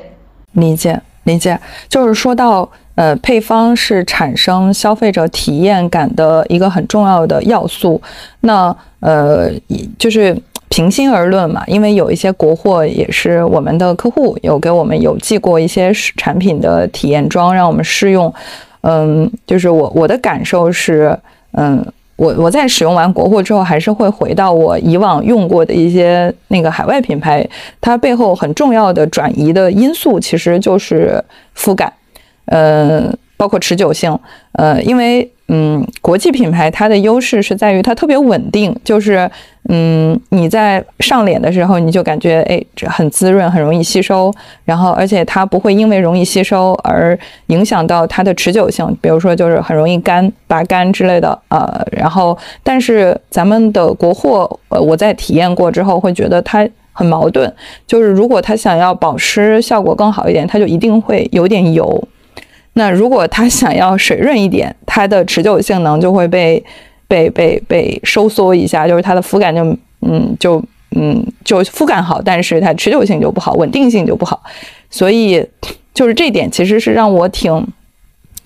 理解理解，就是说到呃配方是产生消费者体验感的一个很重要的要素。那呃就是平心而论嘛，因为有一些国货也是我们的客户有给我们邮寄过一些产品的体验装，让我们试用。嗯，就是我我的感受是，嗯，我我在使用完国货之后，还是会回到我以往用过的一些那个海外品牌，它背后很重要的转移的因素其实就是肤感，嗯，包括持久性，呃，因为。嗯，国际品牌它的优势是在于它特别稳定，就是嗯，你在上脸的时候你就感觉哎，这很滋润，很容易吸收，然后而且它不会因为容易吸收而影响到它的持久性，比如说就是很容易干、拔干之类的，呃，然后但是咱们的国货，呃，我在体验过之后会觉得它很矛盾，就是如果它想要保湿效果更好一点，它就一定会有点油。那如果它想要水润一点，它的持久性能就会被被被被收缩一下，就是它的肤感就嗯就嗯就肤感好，但是它持久性就不好，稳定性就不好。所以就是这点其实是让我挺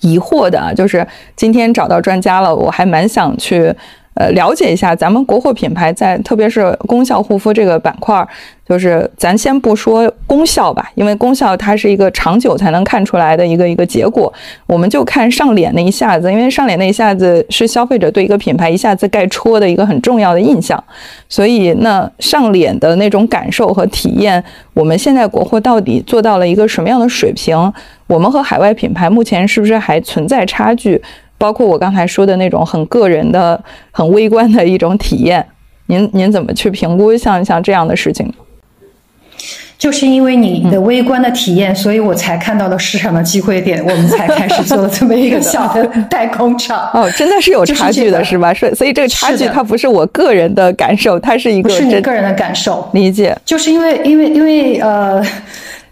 疑惑的，就是今天找到专家了，我还蛮想去。呃，了解一下咱们国货品牌在特别是功效护肤这个板块，就是咱先不说功效吧，因为功效它是一个长久才能看出来的一个一个结果，我们就看上脸那一下子，因为上脸那一下子是消费者对一个品牌一下子盖戳的一个很重要的印象，所以那上脸的那种感受和体验，我们现在国货到底做到了一个什么样的水平？我们和海外品牌目前是不是还存在差距？包括我刚才说的那种很个人的、很微观的一种体验，您您怎么去评估像像这样的事情？就是因为你的微观的体验，所以我才看到了市场的机会点，我们才开始做了这么一个小的代工厂。哦，真的是有差距的，是吧？是，所以这个差距它不是我个人的感受，它是一个是你个人的感受。理解，就是因为因为因为呃，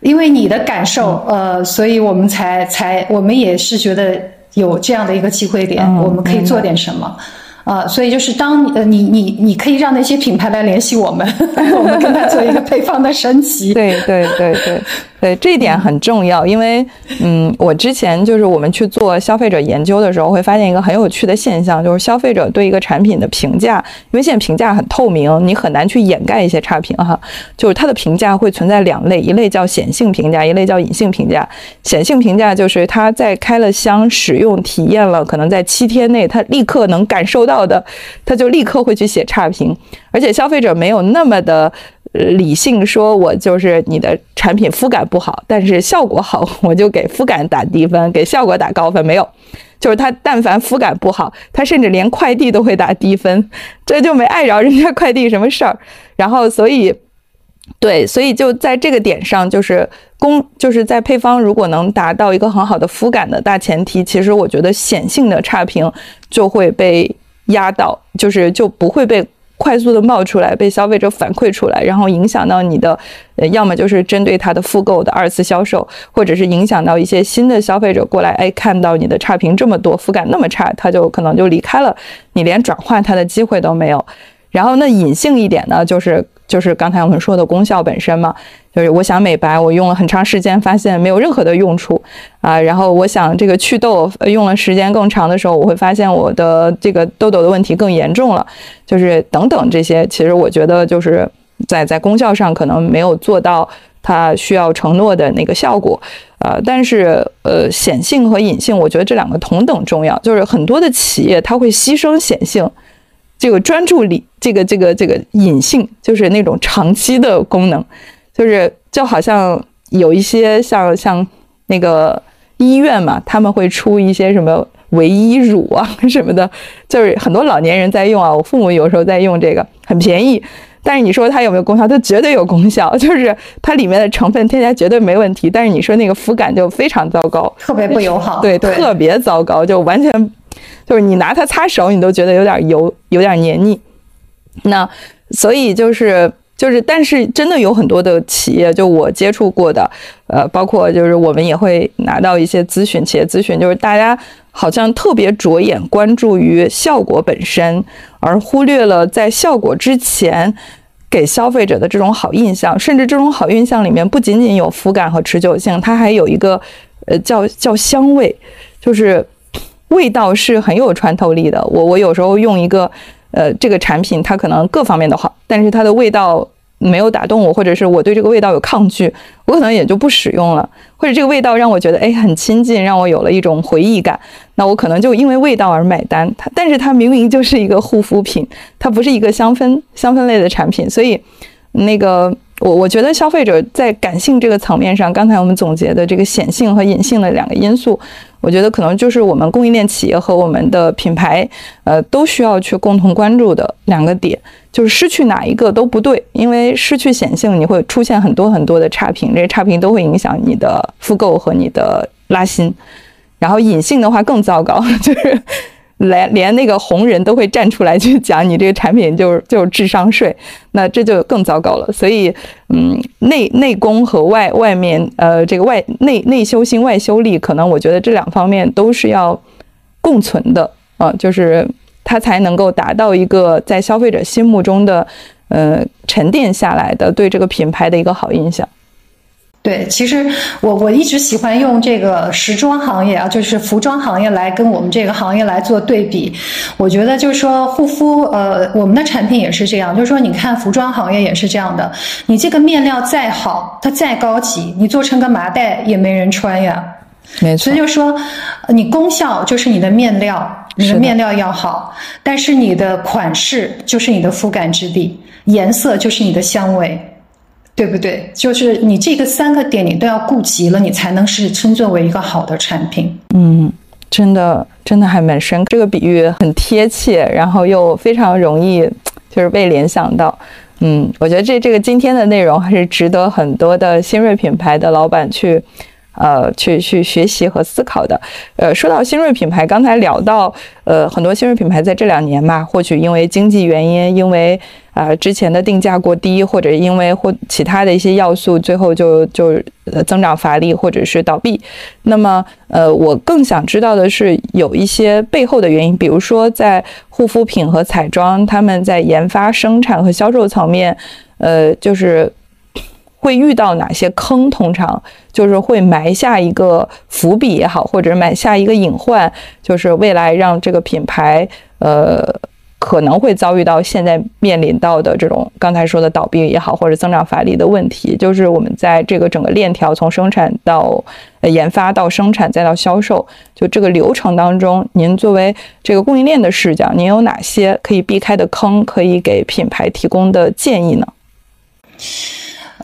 因为你的感受呃，所以我们才才我们也是觉得。有这样的一个机会点，我们可以做点什么，啊，所以就是当呃你你你可以让那些品牌来联系我们，我们跟他做一个配方的升级。对对对对。对这一点很重要，因为，嗯，我之前就是我们去做消费者研究的时候，会发现一个很有趣的现象，就是消费者对一个产品的评价，因为现在评价很透明，你很难去掩盖一些差评哈。就是它的评价会存在两类，一类叫显性评价，一类叫隐性评价。显性评价就是他在开了箱使用体验了，可能在七天内他立刻能感受到的，他就立刻会去写差评，而且消费者没有那么的。理性说，我就是你的产品肤感不好，但是效果好，我就给肤感打低分，给效果打高分。没有，就是他但凡肤感不好，他甚至连快递都会打低分，这就没碍着人家快递什么事儿。然后，所以，对，所以就在这个点上，就是公就是在配方如果能达到一个很好的肤感的大前提，其实我觉得显性的差评就会被压到，就是就不会被。快速的冒出来，被消费者反馈出来，然后影响到你的，呃，要么就是针对他的复购的二次销售，或者是影响到一些新的消费者过来，哎，看到你的差评这么多，肤感那么差，他就可能就离开了，你连转化他的机会都没有。然后那隐性一点呢，就是。就是刚才我们说的功效本身嘛，就是我想美白，我用了很长时间，发现没有任何的用处啊。然后我想这个祛痘，用了时间更长的时候，我会发现我的这个痘痘的问题更严重了。就是等等这些，其实我觉得就是在在功效上可能没有做到它需要承诺的那个效果，呃，但是呃显性和隐性，我觉得这两个同等重要。就是很多的企业它会牺牲显性。这个专注力，这个这个这个隐性，就是那种长期的功能，就是就好像有一些像像那个医院嘛，他们会出一些什么维 E 乳啊 什么的，就是很多老年人在用啊，我父母有时候在用这个，很便宜，但是你说它有没有功效？它绝对有功效，就是它里面的成分添加绝对没问题，但是你说那个肤感就非常糟糕，特别不友好，对，特别糟糕，就完全。就是你拿它擦手，你都觉得有点油，有点黏腻。那所以就是就是，但是真的有很多的企业，就我接触过的，呃，包括就是我们也会拿到一些咨询，企业咨询，就是大家好像特别着眼关注于效果本身，而忽略了在效果之前给消费者的这种好印象，甚至这种好印象里面不仅仅有肤感和持久性，它还有一个呃叫叫香味，就是。味道是很有穿透力的。我我有时候用一个，呃，这个产品它可能各方面都好，但是它的味道没有打动我，或者是我对这个味道有抗拒，我可能也就不使用了。或者这个味道让我觉得哎很亲近，让我有了一种回忆感，那我可能就因为味道而买单。它但是它明明就是一个护肤品，它不是一个香氛香氛类的产品，所以那个。我我觉得消费者在感性这个层面上，刚才我们总结的这个显性和隐性的两个因素，我觉得可能就是我们供应链企业和我们的品牌，呃，都需要去共同关注的两个点，就是失去哪一个都不对，因为失去显性，你会出现很多很多的差评，这些差评都会影响你的复购和你的拉新，然后隐性的话更糟糕，就是连连那个红人都会站出来去讲你这个产品就是就是智商税，那这就更糟糕了。所以，嗯，内内功和外外面呃这个外内内修心外修力，可能我觉得这两方面都是要共存的啊，就是它才能够达到一个在消费者心目中的呃沉淀下来的对这个品牌的一个好印象。对，其实我我一直喜欢用这个时装行业啊，就是服装行业来跟我们这个行业来做对比。我觉得就是说护肤，呃，我们的产品也是这样，就是说你看服装行业也是这样的，你这个面料再好，它再高级，你做成个麻袋也没人穿呀。没错。所以就说，你功效就是你的面料，你的面料要好，但是你的款式就是你的肤感质地，颜色就是你的香味。对不对？就是你这个三个点你都要顾及了，你才能是称作为一个好的产品。嗯，真的，真的还蛮深。这个比喻很贴切，然后又非常容易，就是被联想到。嗯，我觉得这这个今天的内容还是值得很多的新锐品牌的老板去。呃，去去学习和思考的。呃，说到新锐品牌，刚才聊到，呃，很多新锐品牌在这两年嘛，或许因为经济原因，因为啊之前的定价过低，或者因为或其他的一些要素，最后就就呃增长乏力，或者是倒闭。那么，呃，我更想知道的是，有一些背后的原因，比如说在护肤品和彩妆，他们在研发、生产和销售层面，呃，就是。会遇到哪些坑？通常就是会埋下一个伏笔也好，或者埋下一个隐患，就是未来让这个品牌，呃，可能会遭遇到现在面临到的这种刚才说的倒闭也好，或者增长乏力的问题。就是我们在这个整个链条，从生产到研发到生产再到销售，就这个流程当中，您作为这个供应链的视角，您有哪些可以避开的坑，可以给品牌提供的建议呢？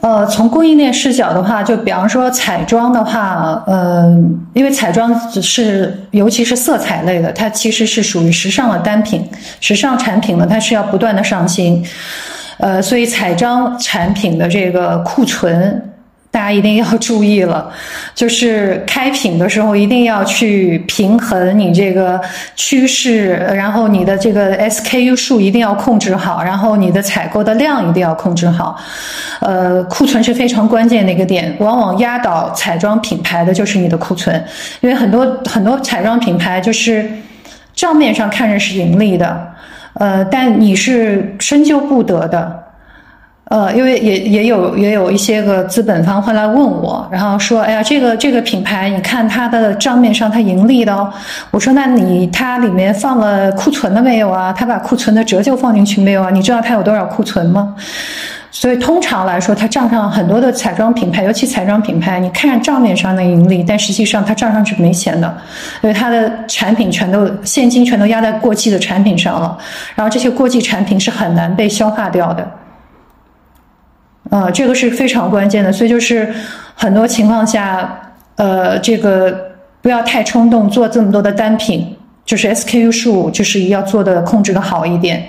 呃，从供应链视角的话，就比方说彩妆的话，呃，因为彩妆只是尤其是色彩类的，它其实是属于时尚的单品，时尚产品呢，它是要不断的上新，呃，所以彩妆产品的这个库存。大家一定要注意了，就是开品的时候一定要去平衡你这个趋势，然后你的这个 SKU 数一定要控制好，然后你的采购的量一定要控制好。呃，库存是非常关键的一个点，往往压倒彩妆品牌的就是你的库存，因为很多很多彩妆品牌就是账面上看着是盈利的，呃，但你是深究不得的。呃，因为也也有也有一些个资本方会来问我，然后说，哎呀，这个这个品牌，你看它的账面上它盈利的哦。我说，那你它里面放了库存了没有啊？它把库存的折旧放进去没有啊？你知道它有多少库存吗？所以通常来说，它账上很多的彩妆品牌，尤其彩妆品牌，你看账面上的盈利，但实际上它账上是没钱的，因为它的产品全都现金全都压在过季的产品上了，然后这些过季产品是很难被消化掉的。呃，这个是非常关键的，所以就是很多情况下，呃，这个不要太冲动做这么多的单品，就是 SKU 数就是要做的控制的好一点。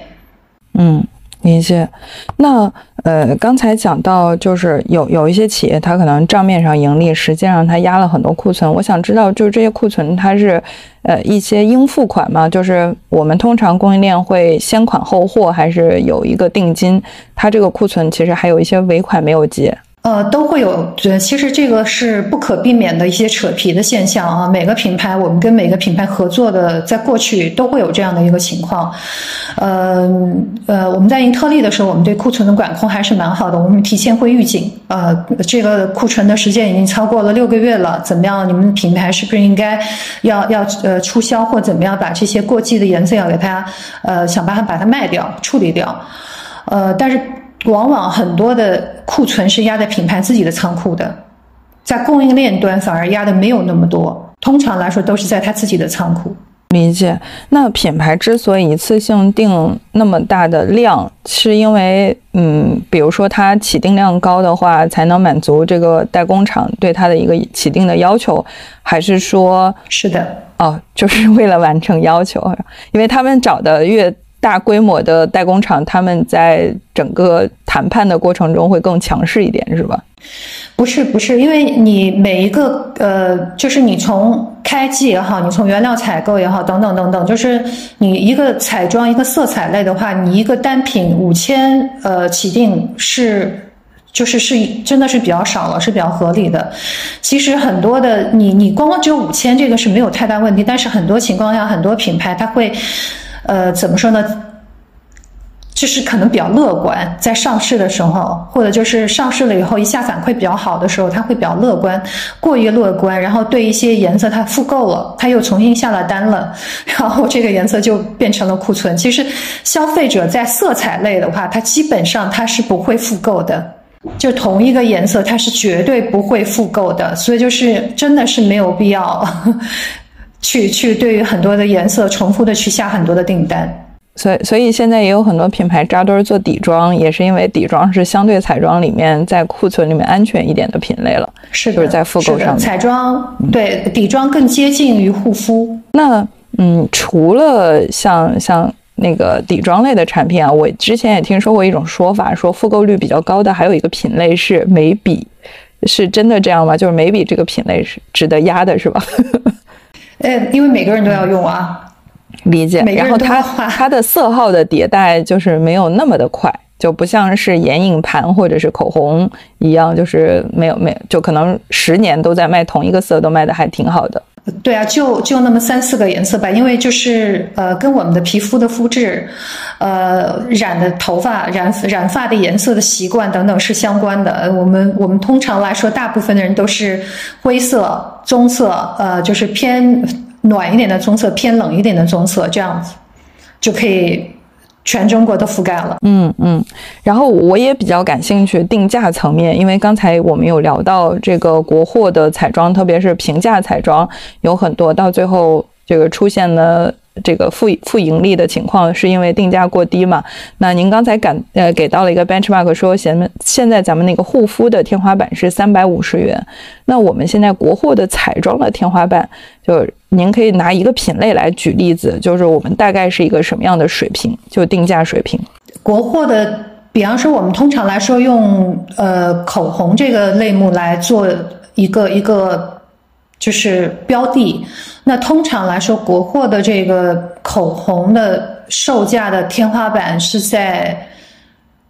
嗯。理解，那呃，刚才讲到就是有有一些企业，它可能账面上盈利，实际上它压了很多库存。我想知道，就是这些库存它是呃一些应付款吗？就是我们通常供应链会先款后货，还是有一个定金？它这个库存其实还有一些尾款没有结。呃，都会有，对其实这个是不可避免的一些扯皮的现象啊。每个品牌，我们跟每个品牌合作的，在过去都会有这样的一个情况。呃呃，我们在英特利的时候，我们对库存的管控还是蛮好的，我们提前会预警，呃，这个库存的时间已经超过了六个月了，怎么样？你们品牌是不是应该要要呃促销或怎么样，把这些过季的颜色要给它呃想办法把它卖掉、处理掉？呃，但是。往往很多的库存是压在品牌自己的仓库的，在供应链端反而压的没有那么多。通常来说都是在他自己的仓库。理解。那品牌之所以一次性定那么大的量，是因为嗯，比如说它起订量高的话，才能满足这个代工厂对它的一个起订的要求，还是说？是的。哦，就是为了完成要求，因为他们找的越。大规模的代工厂，他们在整个谈判的过程中会更强势一点，是吧？不是不是，因为你每一个呃，就是你从开机也好，你从原料采购也好，等等等等，就是你一个彩妆一个色彩类的话，你一个单品五千呃起定是。就是是真的是比较少了，是比较合理的。其实很多的你你光光只有五千，这个是没有太大问题。但是很多情况下，很多品牌它会，呃，怎么说呢？就是可能比较乐观，在上市的时候，或者就是上市了以后一下反馈比较好的时候，他会比较乐观，过于乐观，然后对一些颜色他复购了，他又重新下了单了，然后这个颜色就变成了库存。其实消费者在色彩类的话，它基本上它是不会复购的。就同一个颜色，它是绝对不会复购的，所以就是真的是没有必要去去对于很多的颜色重复的去下很多的订单。所以所以现在也有很多品牌扎堆做底妆，也是因为底妆是相对彩妆里面在库存里面安全一点的品类了。是就是在复购上，彩妆对底妆更接近于护肤。那嗯，除了像像。那个底妆类的产品啊，我之前也听说过一种说法，说复购率比较高的还有一个品类是眉笔，是真的这样吗？就是眉笔这个品类是值得压的，是吧？呃，因为每个人都要用啊，理解。然后它它的色号的迭代就是没有那么的快，就不像是眼影盘或者是口红一样，就是没有没有，就可能十年都在卖同一个色，都卖的还挺好的。对啊，就就那么三四个颜色吧，因为就是呃，跟我们的皮肤的肤质，呃，染的头发、染染发的颜色的习惯等等是相关的。我们我们通常来说，大部分的人都是灰色、棕色，呃，就是偏暖一点的棕色，偏冷一点的棕色，这样子就可以。全中国都覆盖了，嗯嗯，然后我也比较感兴趣定价层面，因为刚才我们有聊到这个国货的彩妆，特别是平价彩妆，有很多到最后这个出现了。这个负负盈利的情况是因为定价过低嘛？那您刚才感呃给到了一个 benchmark，说现现在咱们那个护肤的天花板是三百五十元，那我们现在国货的彩妆的天花板，就您可以拿一个品类来举例子，就是我们大概是一个什么样的水平，就定价水平。国货的，比方说我们通常来说用呃口红这个类目来做一个一个。就是标的，那通常来说，国货的这个口红的售价的天花板是在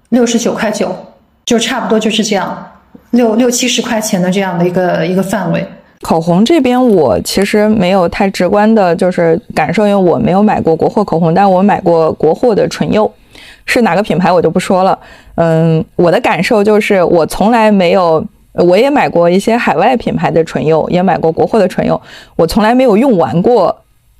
六十九块九，就差不多就是这样，六六七十块钱的这样的一个一个范围。口红这边我其实没有太直观的，就是感受，因为我没有买过国货口红，但我买过国货的唇釉，是哪个品牌我就不说了。嗯，我的感受就是我从来没有。我也买过一些海外品牌的唇釉，也买过国货的唇釉。我从来没有用完过，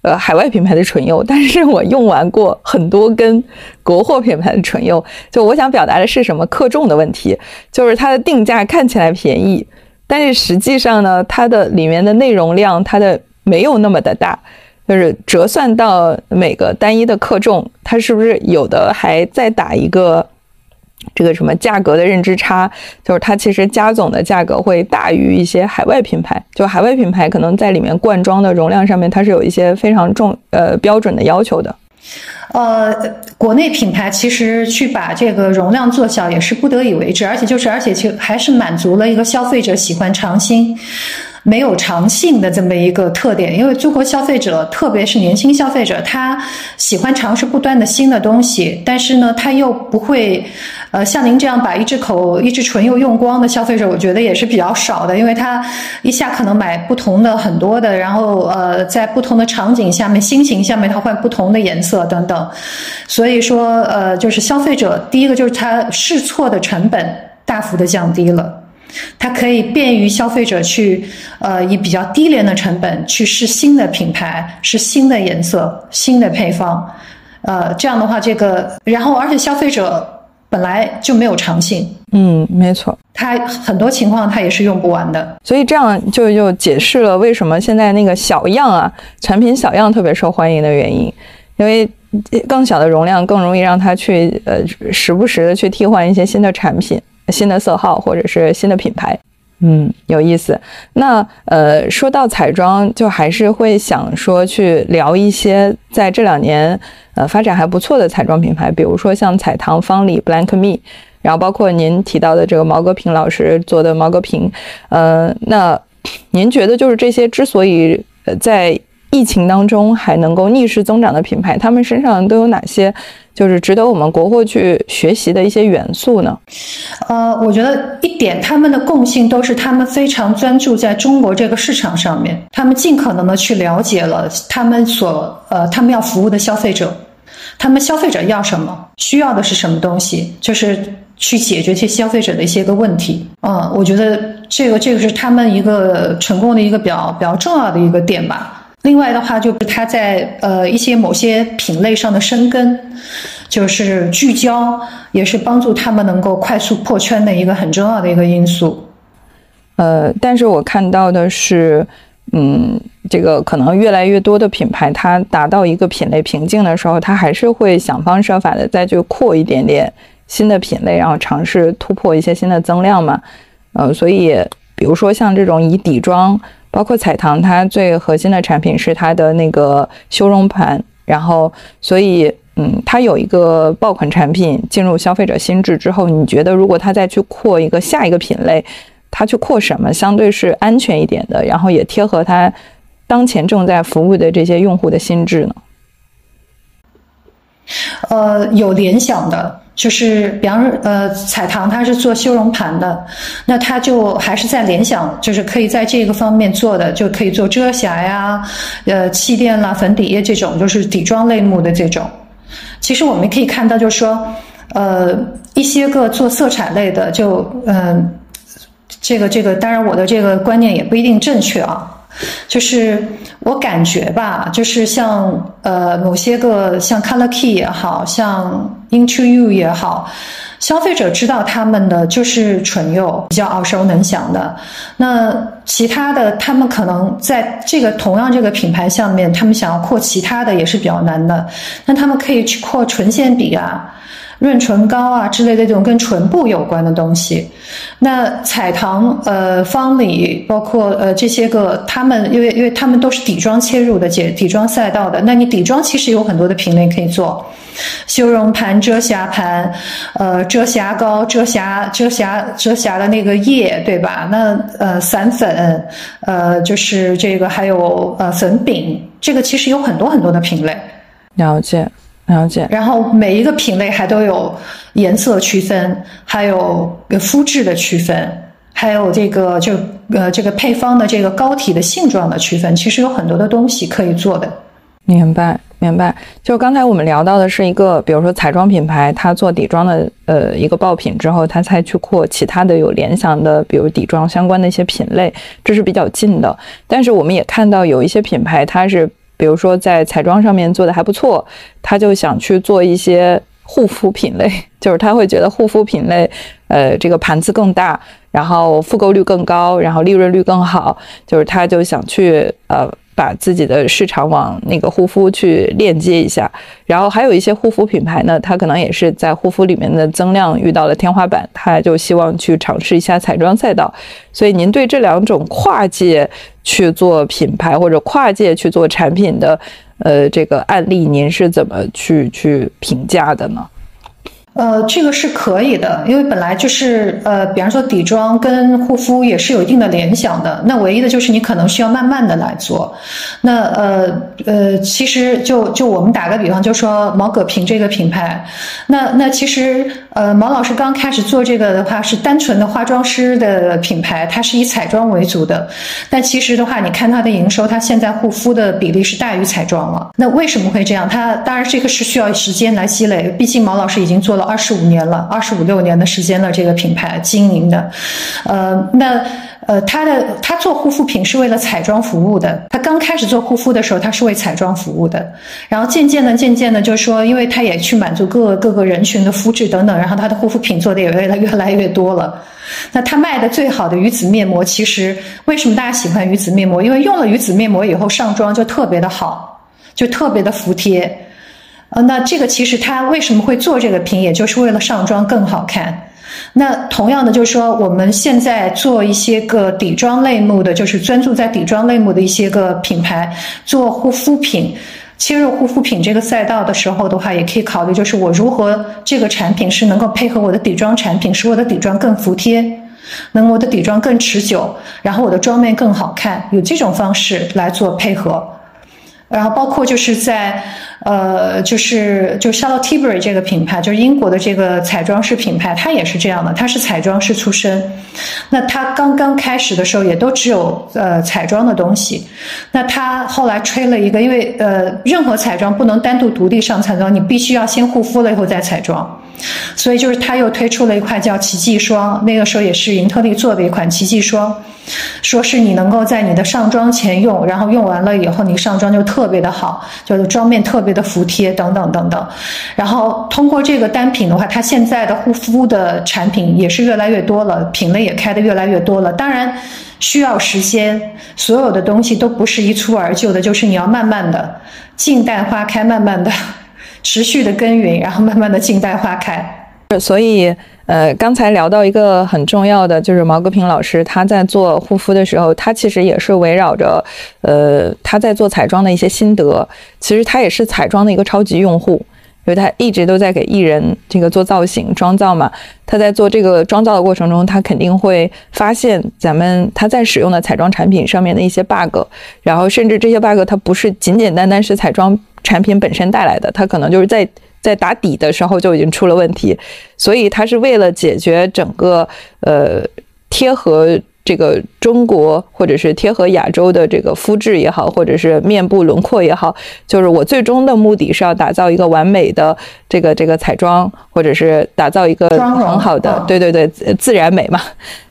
呃，海外品牌的唇釉，但是我用完过很多跟国货品牌的唇釉。就我想表达的是什么克重的问题，就是它的定价看起来便宜，但是实际上呢，它的里面的内容量它的没有那么的大，就是折算到每个单一的克重，它是不是有的还再打一个？这个什么价格的认知差，就是它其实加总的价格会大于一些海外品牌。就海外品牌可能在里面灌装的容量上面，它是有一些非常重呃标准的要求的。呃，国内品牌其实去把这个容量做小也是不得已为之，而且就是而且其实还是满足了一个消费者喜欢尝新。没有长性的这么一个特点，因为中国消费者，特别是年轻消费者，他喜欢尝试不断的新的东西，但是呢，他又不会，呃，像您这样把一支口、一支唇釉用光的消费者，我觉得也是比较少的，因为他一下可能买不同的很多的，然后呃，在不同的场景下面、心情下面，他换不同的颜色等等，所以说，呃，就是消费者第一个就是他试错的成本大幅的降低了。它可以便于消费者去，呃，以比较低廉的成本去试新的品牌，试新的颜色、新的配方，呃，这样的话，这个，然后而且消费者本来就没有长性，嗯，没错，它很多情况它也是用不完的，所以这样就就解释了为什么现在那个小样啊，产品小样特别受欢迎的原因，因为更小的容量更容易让他去，呃，时不时的去替换一些新的产品。新的色号或者是新的品牌，嗯，有意思。那呃，说到彩妆，就还是会想说去聊一些在这两年呃发展还不错的彩妆品牌，比如说像彩棠、方里、Blank Me，然后包括您提到的这个毛戈平老师做的毛戈平。呃，那您觉得就是这些之所以呃在疫情当中还能够逆势增长的品牌，他们身上都有哪些就是值得我们国货去学习的一些元素呢？呃，我觉得一点，他们的共性都是他们非常专注在中国这个市场上面，他们尽可能的去了解了他们所呃他们要服务的消费者，他们消费者要什么，需要的是什么东西，就是去解决这些消费者的一些个问题。嗯，我觉得这个这个是他们一个成功的一个比较比较重要的一个点吧。另外的话，就是它在呃一些某些品类上的生根，就是聚焦，也是帮助他们能够快速破圈的一个很重要的一个因素。呃，但是我看到的是，嗯，这个可能越来越多的品牌，它达到一个品类瓶颈的时候，它还是会想方设法的再去扩一点点新的品类，然后尝试突破一些新的增量嘛。呃，所以比如说像这种以底妆。包括彩棠，它最核心的产品是它的那个修容盘，然后，所以，嗯，它有一个爆款产品进入消费者心智之后，你觉得如果它再去扩一个下一个品类，它去扩什么相对是安全一点的，然后也贴合它当前正在服务的这些用户的心智呢？呃，有联想的。就是比方说，呃，彩棠它是做修容盘的，那它就还是在联想，就是可以在这个方面做的，就可以做遮瑕呀，呃，气垫啦、粉底液这种，就是底妆类目的这种。其实我们可以看到，就是说，呃，一些个做色彩类的，就嗯，这个这个，当然我的这个观念也不一定正确啊。就是我感觉吧，就是像呃某些个像 Color Key 也好像 Into You 也好，消费者知道他们的就是唇釉比较耳熟能详的。那其他的他们可能在这个同样这个品牌下面，他们想要扩其他的也是比较难的。那他们可以去扩唇线笔啊。润唇膏啊之类的这种跟唇部有关的东西，那彩棠、呃方里，包括呃这些个，他们因为因为他们都是底妆切入的，解底妆赛道的。那你底妆其实有很多的品类可以做，修容盘、遮瑕盘，呃遮瑕膏、遮瑕遮瑕遮瑕的那个液，对吧？那呃散粉，呃就是这个还有呃粉饼，这个其实有很多很多的品类。了解。了解，然后每一个品类还都有颜色区分，还有肤质的区分，还有这个就呃这个配方的这个膏体的性状的区分，其实有很多的东西可以做的。明白，明白。就刚才我们聊到的是一个，比如说彩妆品牌，它做底妆的呃一个爆品之后，它才去扩其他的有联想的，比如底妆相关的一些品类，这是比较近的。但是我们也看到有一些品牌，它是。比如说在彩妆上面做的还不错，他就想去做一些护肤品类，就是他会觉得护肤品类，呃，这个盘子更大，然后复购率更高，然后利润率更好，就是他就想去呃。把自己的市场往那个护肤去链接一下，然后还有一些护肤品牌呢，它可能也是在护肤里面的增量遇到了天花板，它就希望去尝试一下彩妆赛道。所以您对这两种跨界去做品牌或者跨界去做产品的，呃，这个案例，您是怎么去去评价的呢？呃，这个是可以的，因为本来就是呃，比方说底妆跟护肤也是有一定的联想的。那唯一的就是你可能需要慢慢的来做。那呃呃，其实就就我们打个比方，就说毛戈平这个品牌，那那其实呃，毛老师刚开始做这个的话是单纯的化妆师的品牌，它是以彩妆为主的。但其实的话，你看它的营收，它现在护肤的比例是大于彩妆了。那为什么会这样？它当然这个是需要时间来积累，毕竟毛老师已经做了。二十五年了，二十五六年的时间了，这个品牌经营的，呃，那呃，他的他做护肤品是为了彩妆服务的。他刚开始做护肤的时候，他是为彩妆服务的。然后渐渐的，渐渐的，就是说，因为他也去满足各各个人群的肤质等等，然后他的护肤品做的也越来越来越多了。那他卖的最好的鱼子面膜，其实为什么大家喜欢鱼子面膜？因为用了鱼子面膜以后上妆就特别的好，就特别的服帖。呃，那这个其实他为什么会做这个品，也就是为了上妆更好看。那同样的，就是说我们现在做一些个底妆类目的，就是专注在底妆类目的一些个品牌做护肤品。切入护肤品这个赛道的时候的话，也可以考虑，就是我如何这个产品是能够配合我的底妆产品，使我的底妆更服帖，能我的底妆更持久，然后我的妆面更好看，有这种方式来做配合。然后包括就是在，呃，就是就 Charlotte Tilbury 这个品牌，就是英国的这个彩妆师品牌，它也是这样的，它是彩妆师出身。那它刚刚开始的时候，也都只有呃彩妆的东西。那它后来吹了一个，因为呃，任何彩妆不能单独独立上彩妆，你必须要先护肤了以后再彩妆。所以就是他又推出了一块叫奇迹霜，那个时候也是盈特利做的一款奇迹霜，说是你能够在你的上妆前用，然后用完了以后你上妆就特别的好，就是妆面特别的服帖等等等等。然后通过这个单品的话，它现在的护肤的产品也是越来越多了，品类也开的越来越多了。当然需要时间，所有的东西都不是一蹴而就的，就是你要慢慢的静待花开，慢慢的。持续的耕耘，然后慢慢的静待花开。所以，呃，刚才聊到一个很重要的，就是毛戈平老师他在做护肤的时候，他其实也是围绕着，呃，他在做彩妆的一些心得。其实他也是彩妆的一个超级用户，因为他一直都在给艺人这个做造型妆造嘛。他在做这个妆造的过程中，他肯定会发现咱们他在使用的彩妆产品上面的一些 bug，然后甚至这些 bug 它不是简简单单是彩妆。产品本身带来的，它可能就是在在打底的时候就已经出了问题，所以它是为了解决整个呃贴合。这个中国或者是贴合亚洲的这个肤质也好，或者是面部轮廓也好，就是我最终的目的是要打造一个完美的这个这个彩妆，或者是打造一个很好的，对对对，自然美嘛，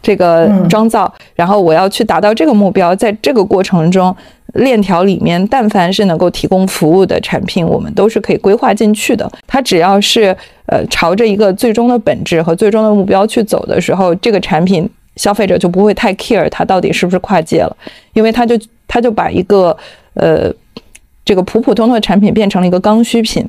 这个妆造。然后我要去达到这个目标，在这个过程中，链条里面，但凡是能够提供服务的产品，我们都是可以规划进去的。它只要是呃朝着一个最终的本质和最终的目标去走的时候，这个产品。消费者就不会太 care 它到底是不是跨界了，因为他就他就把一个呃这个普普通通的产品变成了一个刚需品。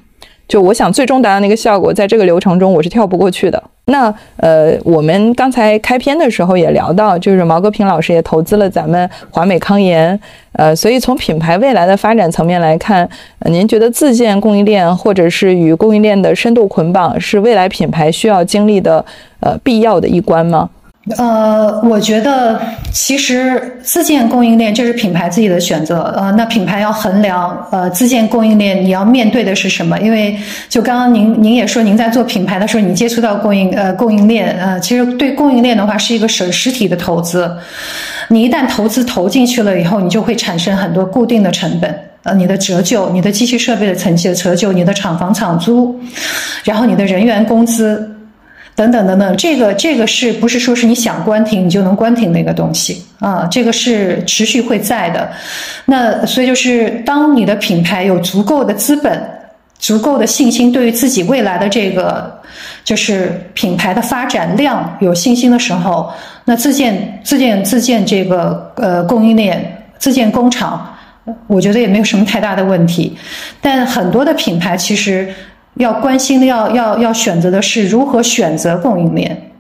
就我想最终达到那个效果，在这个流程中我是跳不过去的。那呃，我们刚才开篇的时候也聊到，就是毛戈平老师也投资了咱们华美康颜，呃，所以从品牌未来的发展层面来看，您觉得自建供应链或者是与供应链的深度捆绑是未来品牌需要经历的呃必要的一关吗？呃，我觉得其实自建供应链这是品牌自己的选择。呃，那品牌要衡量，呃，自建供应链你要面对的是什么？因为就刚刚您您也说，您在做品牌的时候，你接触到供应呃供应链，呃，其实对供应链的话是一个实实体的投资。你一旦投资投进去了以后，你就会产生很多固定的成本，呃，你的折旧、你的机器设备的层级的折旧、你的厂房厂租，然后你的人员工资。等等等等，这个这个是不是说是你想关停你就能关停的一个东西啊？这个是持续会在的。那所以就是当你的品牌有足够的资本、足够的信心，对于自己未来的这个就是品牌的发展量有信心的时候，那自建自建自建这个呃供应链、自建工厂，我觉得也没有什么太大的问题。但很多的品牌其实。要关心的，要要要选择的是如何选择供应链，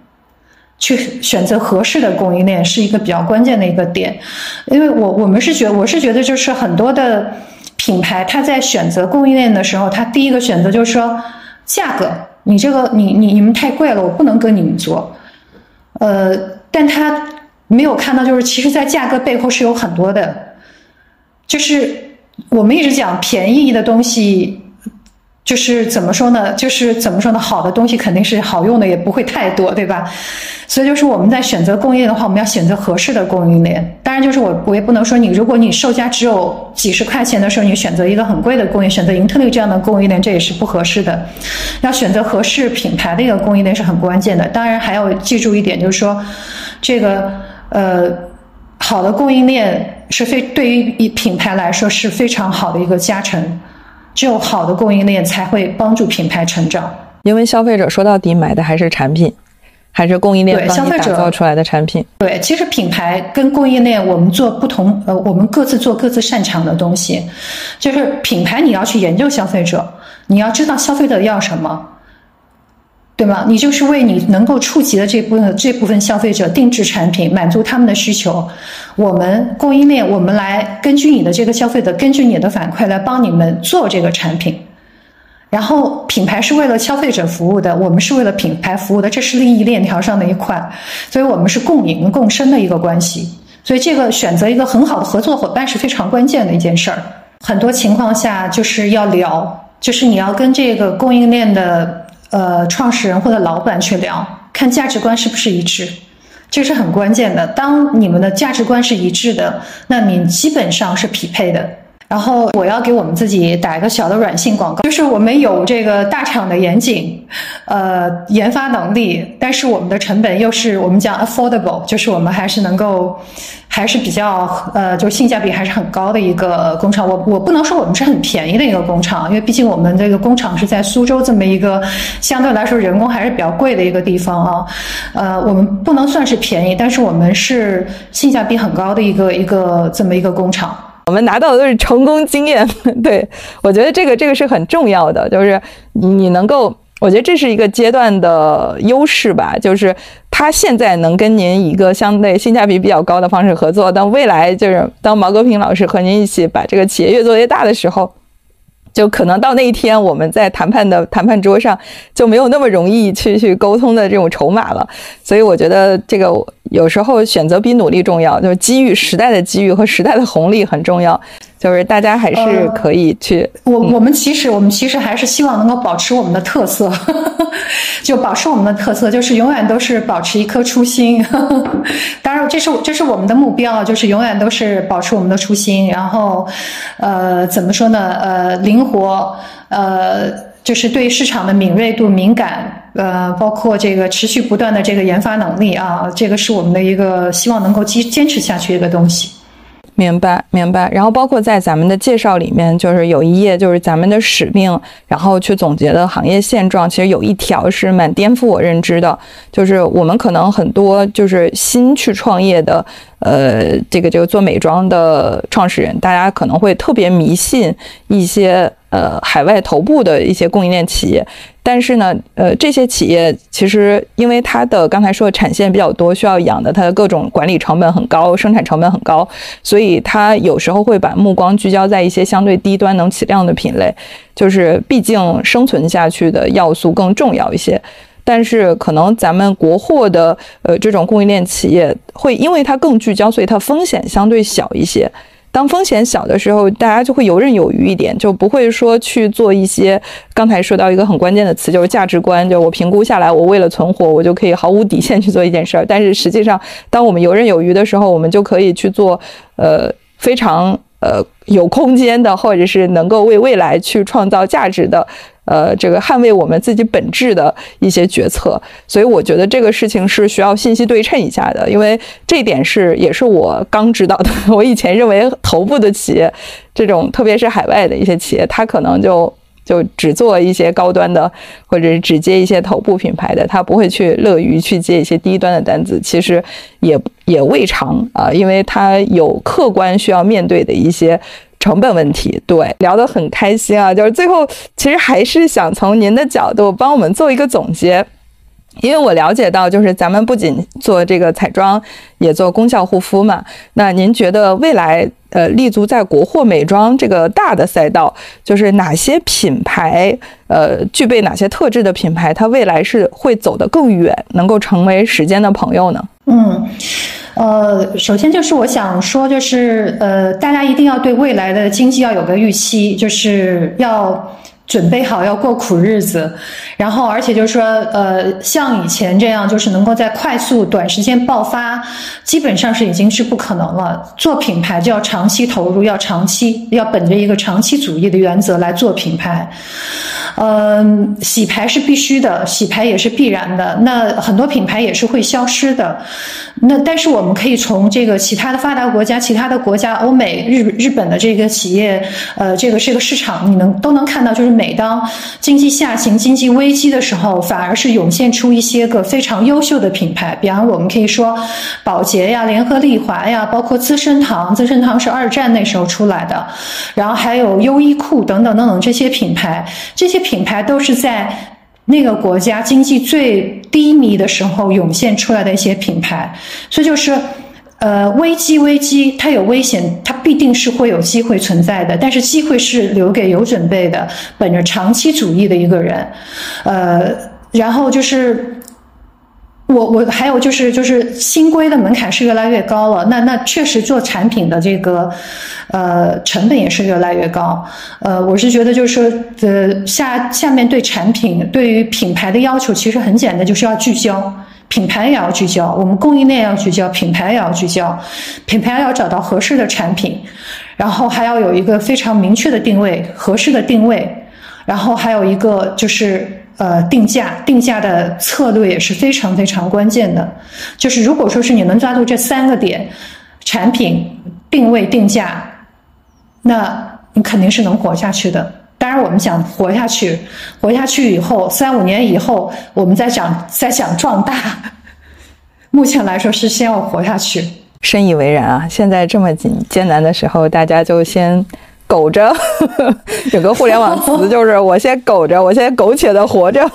去选择合适的供应链是一个比较关键的一个点。因为我我们是觉，我是觉得就是很多的品牌，它在选择供应链的时候，它第一个选择就是说价格，你这个你你你们太贵了，我不能跟你们做。呃，但他没有看到，就是其实在价格背后是有很多的，就是我们一直讲便宜的东西。就是怎么说呢？就是怎么说呢？好的东西肯定是好用的，也不会太多，对吧？所以就是我们在选择供应链的话，我们要选择合适的供应链。当然，就是我我也不能说你，如果你售价只有几十块钱的时候，你选择一个很贵的供应，选择英特利这样的供应链，这也是不合适的。要选择合适品牌的一个供应链是很关键的。当然还要记住一点，就是说这个呃好的供应链是非对于一品牌来说是非常好的一个加成。只有好的供应链才会帮助品牌成长，因为消费者说到底买的还是产品，还是供应链帮你打造出来的产品。对，其实品牌跟供应链，我们做不同，呃，我们各自做各自擅长的东西。就是品牌，你要去研究消费者，你要知道消费者要什么，对吗？你就是为你能够触及的这部分这部分消费者定制产品，满足他们的需求。我们供应链，我们来根据你的这个消费者，根据你的反馈来帮你们做这个产品。然后品牌是为了消费者服务的，我们是为了品牌服务的，这是利益链条上的一块，所以我们是共赢共生的一个关系。所以这个选择一个很好的合作伙伴是非常关键的一件事儿。很多情况下就是要聊，就是你要跟这个供应链的。呃，创始人或者老板去聊，看价值观是不是一致，这是很关键的。当你们的价值观是一致的，那你基本上是匹配的。然后我要给我们自己打一个小的软性广告，就是我们有这个大厂的严谨，呃，研发能力，但是我们的成本又是我们讲 affordable，就是我们还是能够，还是比较呃，就性价比还是很高的一个工厂。我我不能说我们是很便宜的一个工厂，因为毕竟我们这个工厂是在苏州这么一个相对来说人工还是比较贵的一个地方啊，呃，我们不能算是便宜，但是我们是性价比很高的一个一个这么一个工厂。我们拿到的都是成功经验，对我觉得这个这个是很重要的，就是你能够，我觉得这是一个阶段的优势吧，就是他现在能跟您一个相对性价比比较高的方式合作，但未来就是当毛戈平老师和您一起把这个企业越做越大的时候。就可能到那一天，我们在谈判的谈判桌上就没有那么容易去去沟通的这种筹码了。所以我觉得这个有时候选择比努力重要，就是机遇、时代的机遇和时代的红利很重要。就是大家还是可以去。我我们其实我们其实还是希望能够保持我们的特色，就保持我们的特色，就是永远都是保持一颗初心。当然，这是这是我们的目标，就是永远都是保持我们的初心。然后，呃，怎么说呢？呃，灵活，呃，就是对市场的敏锐度、敏感，呃，包括这个持续不断的这个研发能力啊，这个是我们的一个希望能够坚坚持下去一个东西。明白，明白。然后包括在咱们的介绍里面，就是有一页就是咱们的使命，然后去总结的行业现状。其实有一条是蛮颠覆我认知的，就是我们可能很多就是新去创业的，呃，这个这个做美妆的创始人，大家可能会特别迷信一些。呃，海外头部的一些供应链企业，但是呢，呃，这些企业其实因为它的刚才说的产线比较多，需要养的它的各种管理成本很高，生产成本很高，所以它有时候会把目光聚焦在一些相对低端能起量的品类，就是毕竟生存下去的要素更重要一些。但是可能咱们国货的呃这种供应链企业会因为它更聚焦，所以它风险相对小一些。当风险小的时候，大家就会游刃有余一点，就不会说去做一些刚才说到一个很关键的词，就是价值观。就我评估下来，我为了存活，我就可以毫无底线去做一件事儿。但是实际上，当我们游刃有余的时候，我们就可以去做呃非常呃有空间的，或者是能够为未来去创造价值的。呃，这个捍卫我们自己本质的一些决策，所以我觉得这个事情是需要信息对称一下的，因为这一点是也是我刚知道的。我以前认为头部的企业，这种特别是海外的一些企业，它可能就就只做一些高端的，或者是只接一些头部品牌的，他不会去乐于去接一些低端的单子。其实也也未尝啊，因为他有客观需要面对的一些。成本问题，对，聊得很开心啊！就是最后，其实还是想从您的角度帮我们做一个总结，因为我了解到，就是咱们不仅做这个彩妆，也做功效护肤嘛。那您觉得未来，呃，立足在国货美妆这个大的赛道，就是哪些品牌，呃，具备哪些特质的品牌，它未来是会走得更远，能够成为时间的朋友呢？嗯。呃，首先就是我想说，就是呃，大家一定要对未来的经济要有个预期，就是要。准备好要过苦日子，然后而且就是说，呃，像以前这样，就是能够在快速短时间爆发，基本上是已经是不可能了。做品牌就要长期投入，要长期，要本着一个长期主义的原则来做品牌。嗯，洗牌是必须的，洗牌也是必然的。那很多品牌也是会消失的。那但是我们可以从这个其他的发达国家、其他的国家、欧美、日日本的这个企业，呃，这个这个市场，你能都能看到，就是。每当经济下行、经济危机的时候，反而是涌现出一些个非常优秀的品牌。比方，我们可以说宝洁呀、联合利华呀，包括资生堂。资生堂是二战那时候出来的，然后还有优衣库等等等等这些品牌。这些品牌都是在那个国家经济最低迷的时候涌现出来的一些品牌，所以就是，呃，危机危机，它有危险，它必定是会有机会存在的，但是机会是留给有准备的、本着长期主义的一个人，呃，然后就是。我我还有就是就是新规的门槛是越来越高了，那那确实做产品的这个，呃，成本也是越来越高。呃，我是觉得就是说，呃，下下面对产品对于品牌的要求其实很简单，就是要聚焦，品牌也要聚焦，我们供应链要聚焦，品牌也要聚焦，品牌要找到合适的产品，然后还要有一个非常明确的定位，合适的定位，然后还有一个就是。呃，定价定价的策略也是非常非常关键的。就是如果说是你能抓住这三个点，产品定位定价，那你肯定是能活下去的。当然，我们想活下去，活下去以后，三五年以后，我们再想再想壮大。目前来说是先要活下去。深以为然啊！现在这么紧艰难的时候，大家就先。苟着，有个互联网词就是 我先苟着，我先苟且的活着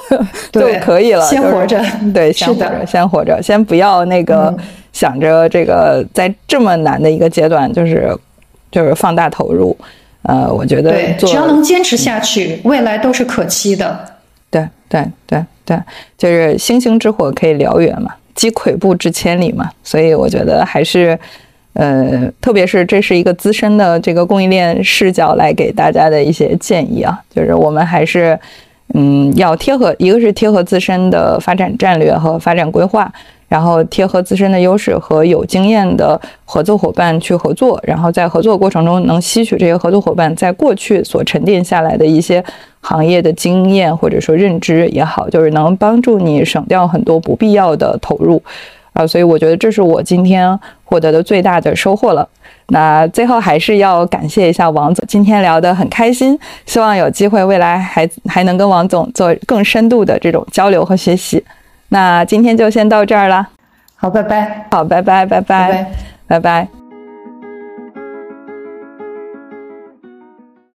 就可以了。先活着，对，先活着，先活着，先不要那个想着这个在这么难的一个阶段，就是就是放大投入。呃，我觉得只要能坚持下去，未来都是可期的。对对对对，就是星星之火可以燎原嘛，积跬步至千里嘛，所以我觉得还是。呃，特别是这是一个资深的这个供应链视角来给大家的一些建议啊，就是我们还是，嗯，要贴合，一个是贴合自身的发展战略和发展规划，然后贴合自身的优势和有经验的合作伙伴去合作，然后在合作过程中能吸取这些合作伙伴在过去所沉淀下来的一些行业的经验或者说认知也好，就是能帮助你省掉很多不必要的投入。啊，所以我觉得这是我今天获得的最大的收获了。那最后还是要感谢一下王总，今天聊得很开心，希望有机会未来还还能跟王总做更深度的这种交流和学习。那今天就先到这儿了，好，拜拜，好，拜拜，拜拜，拜拜。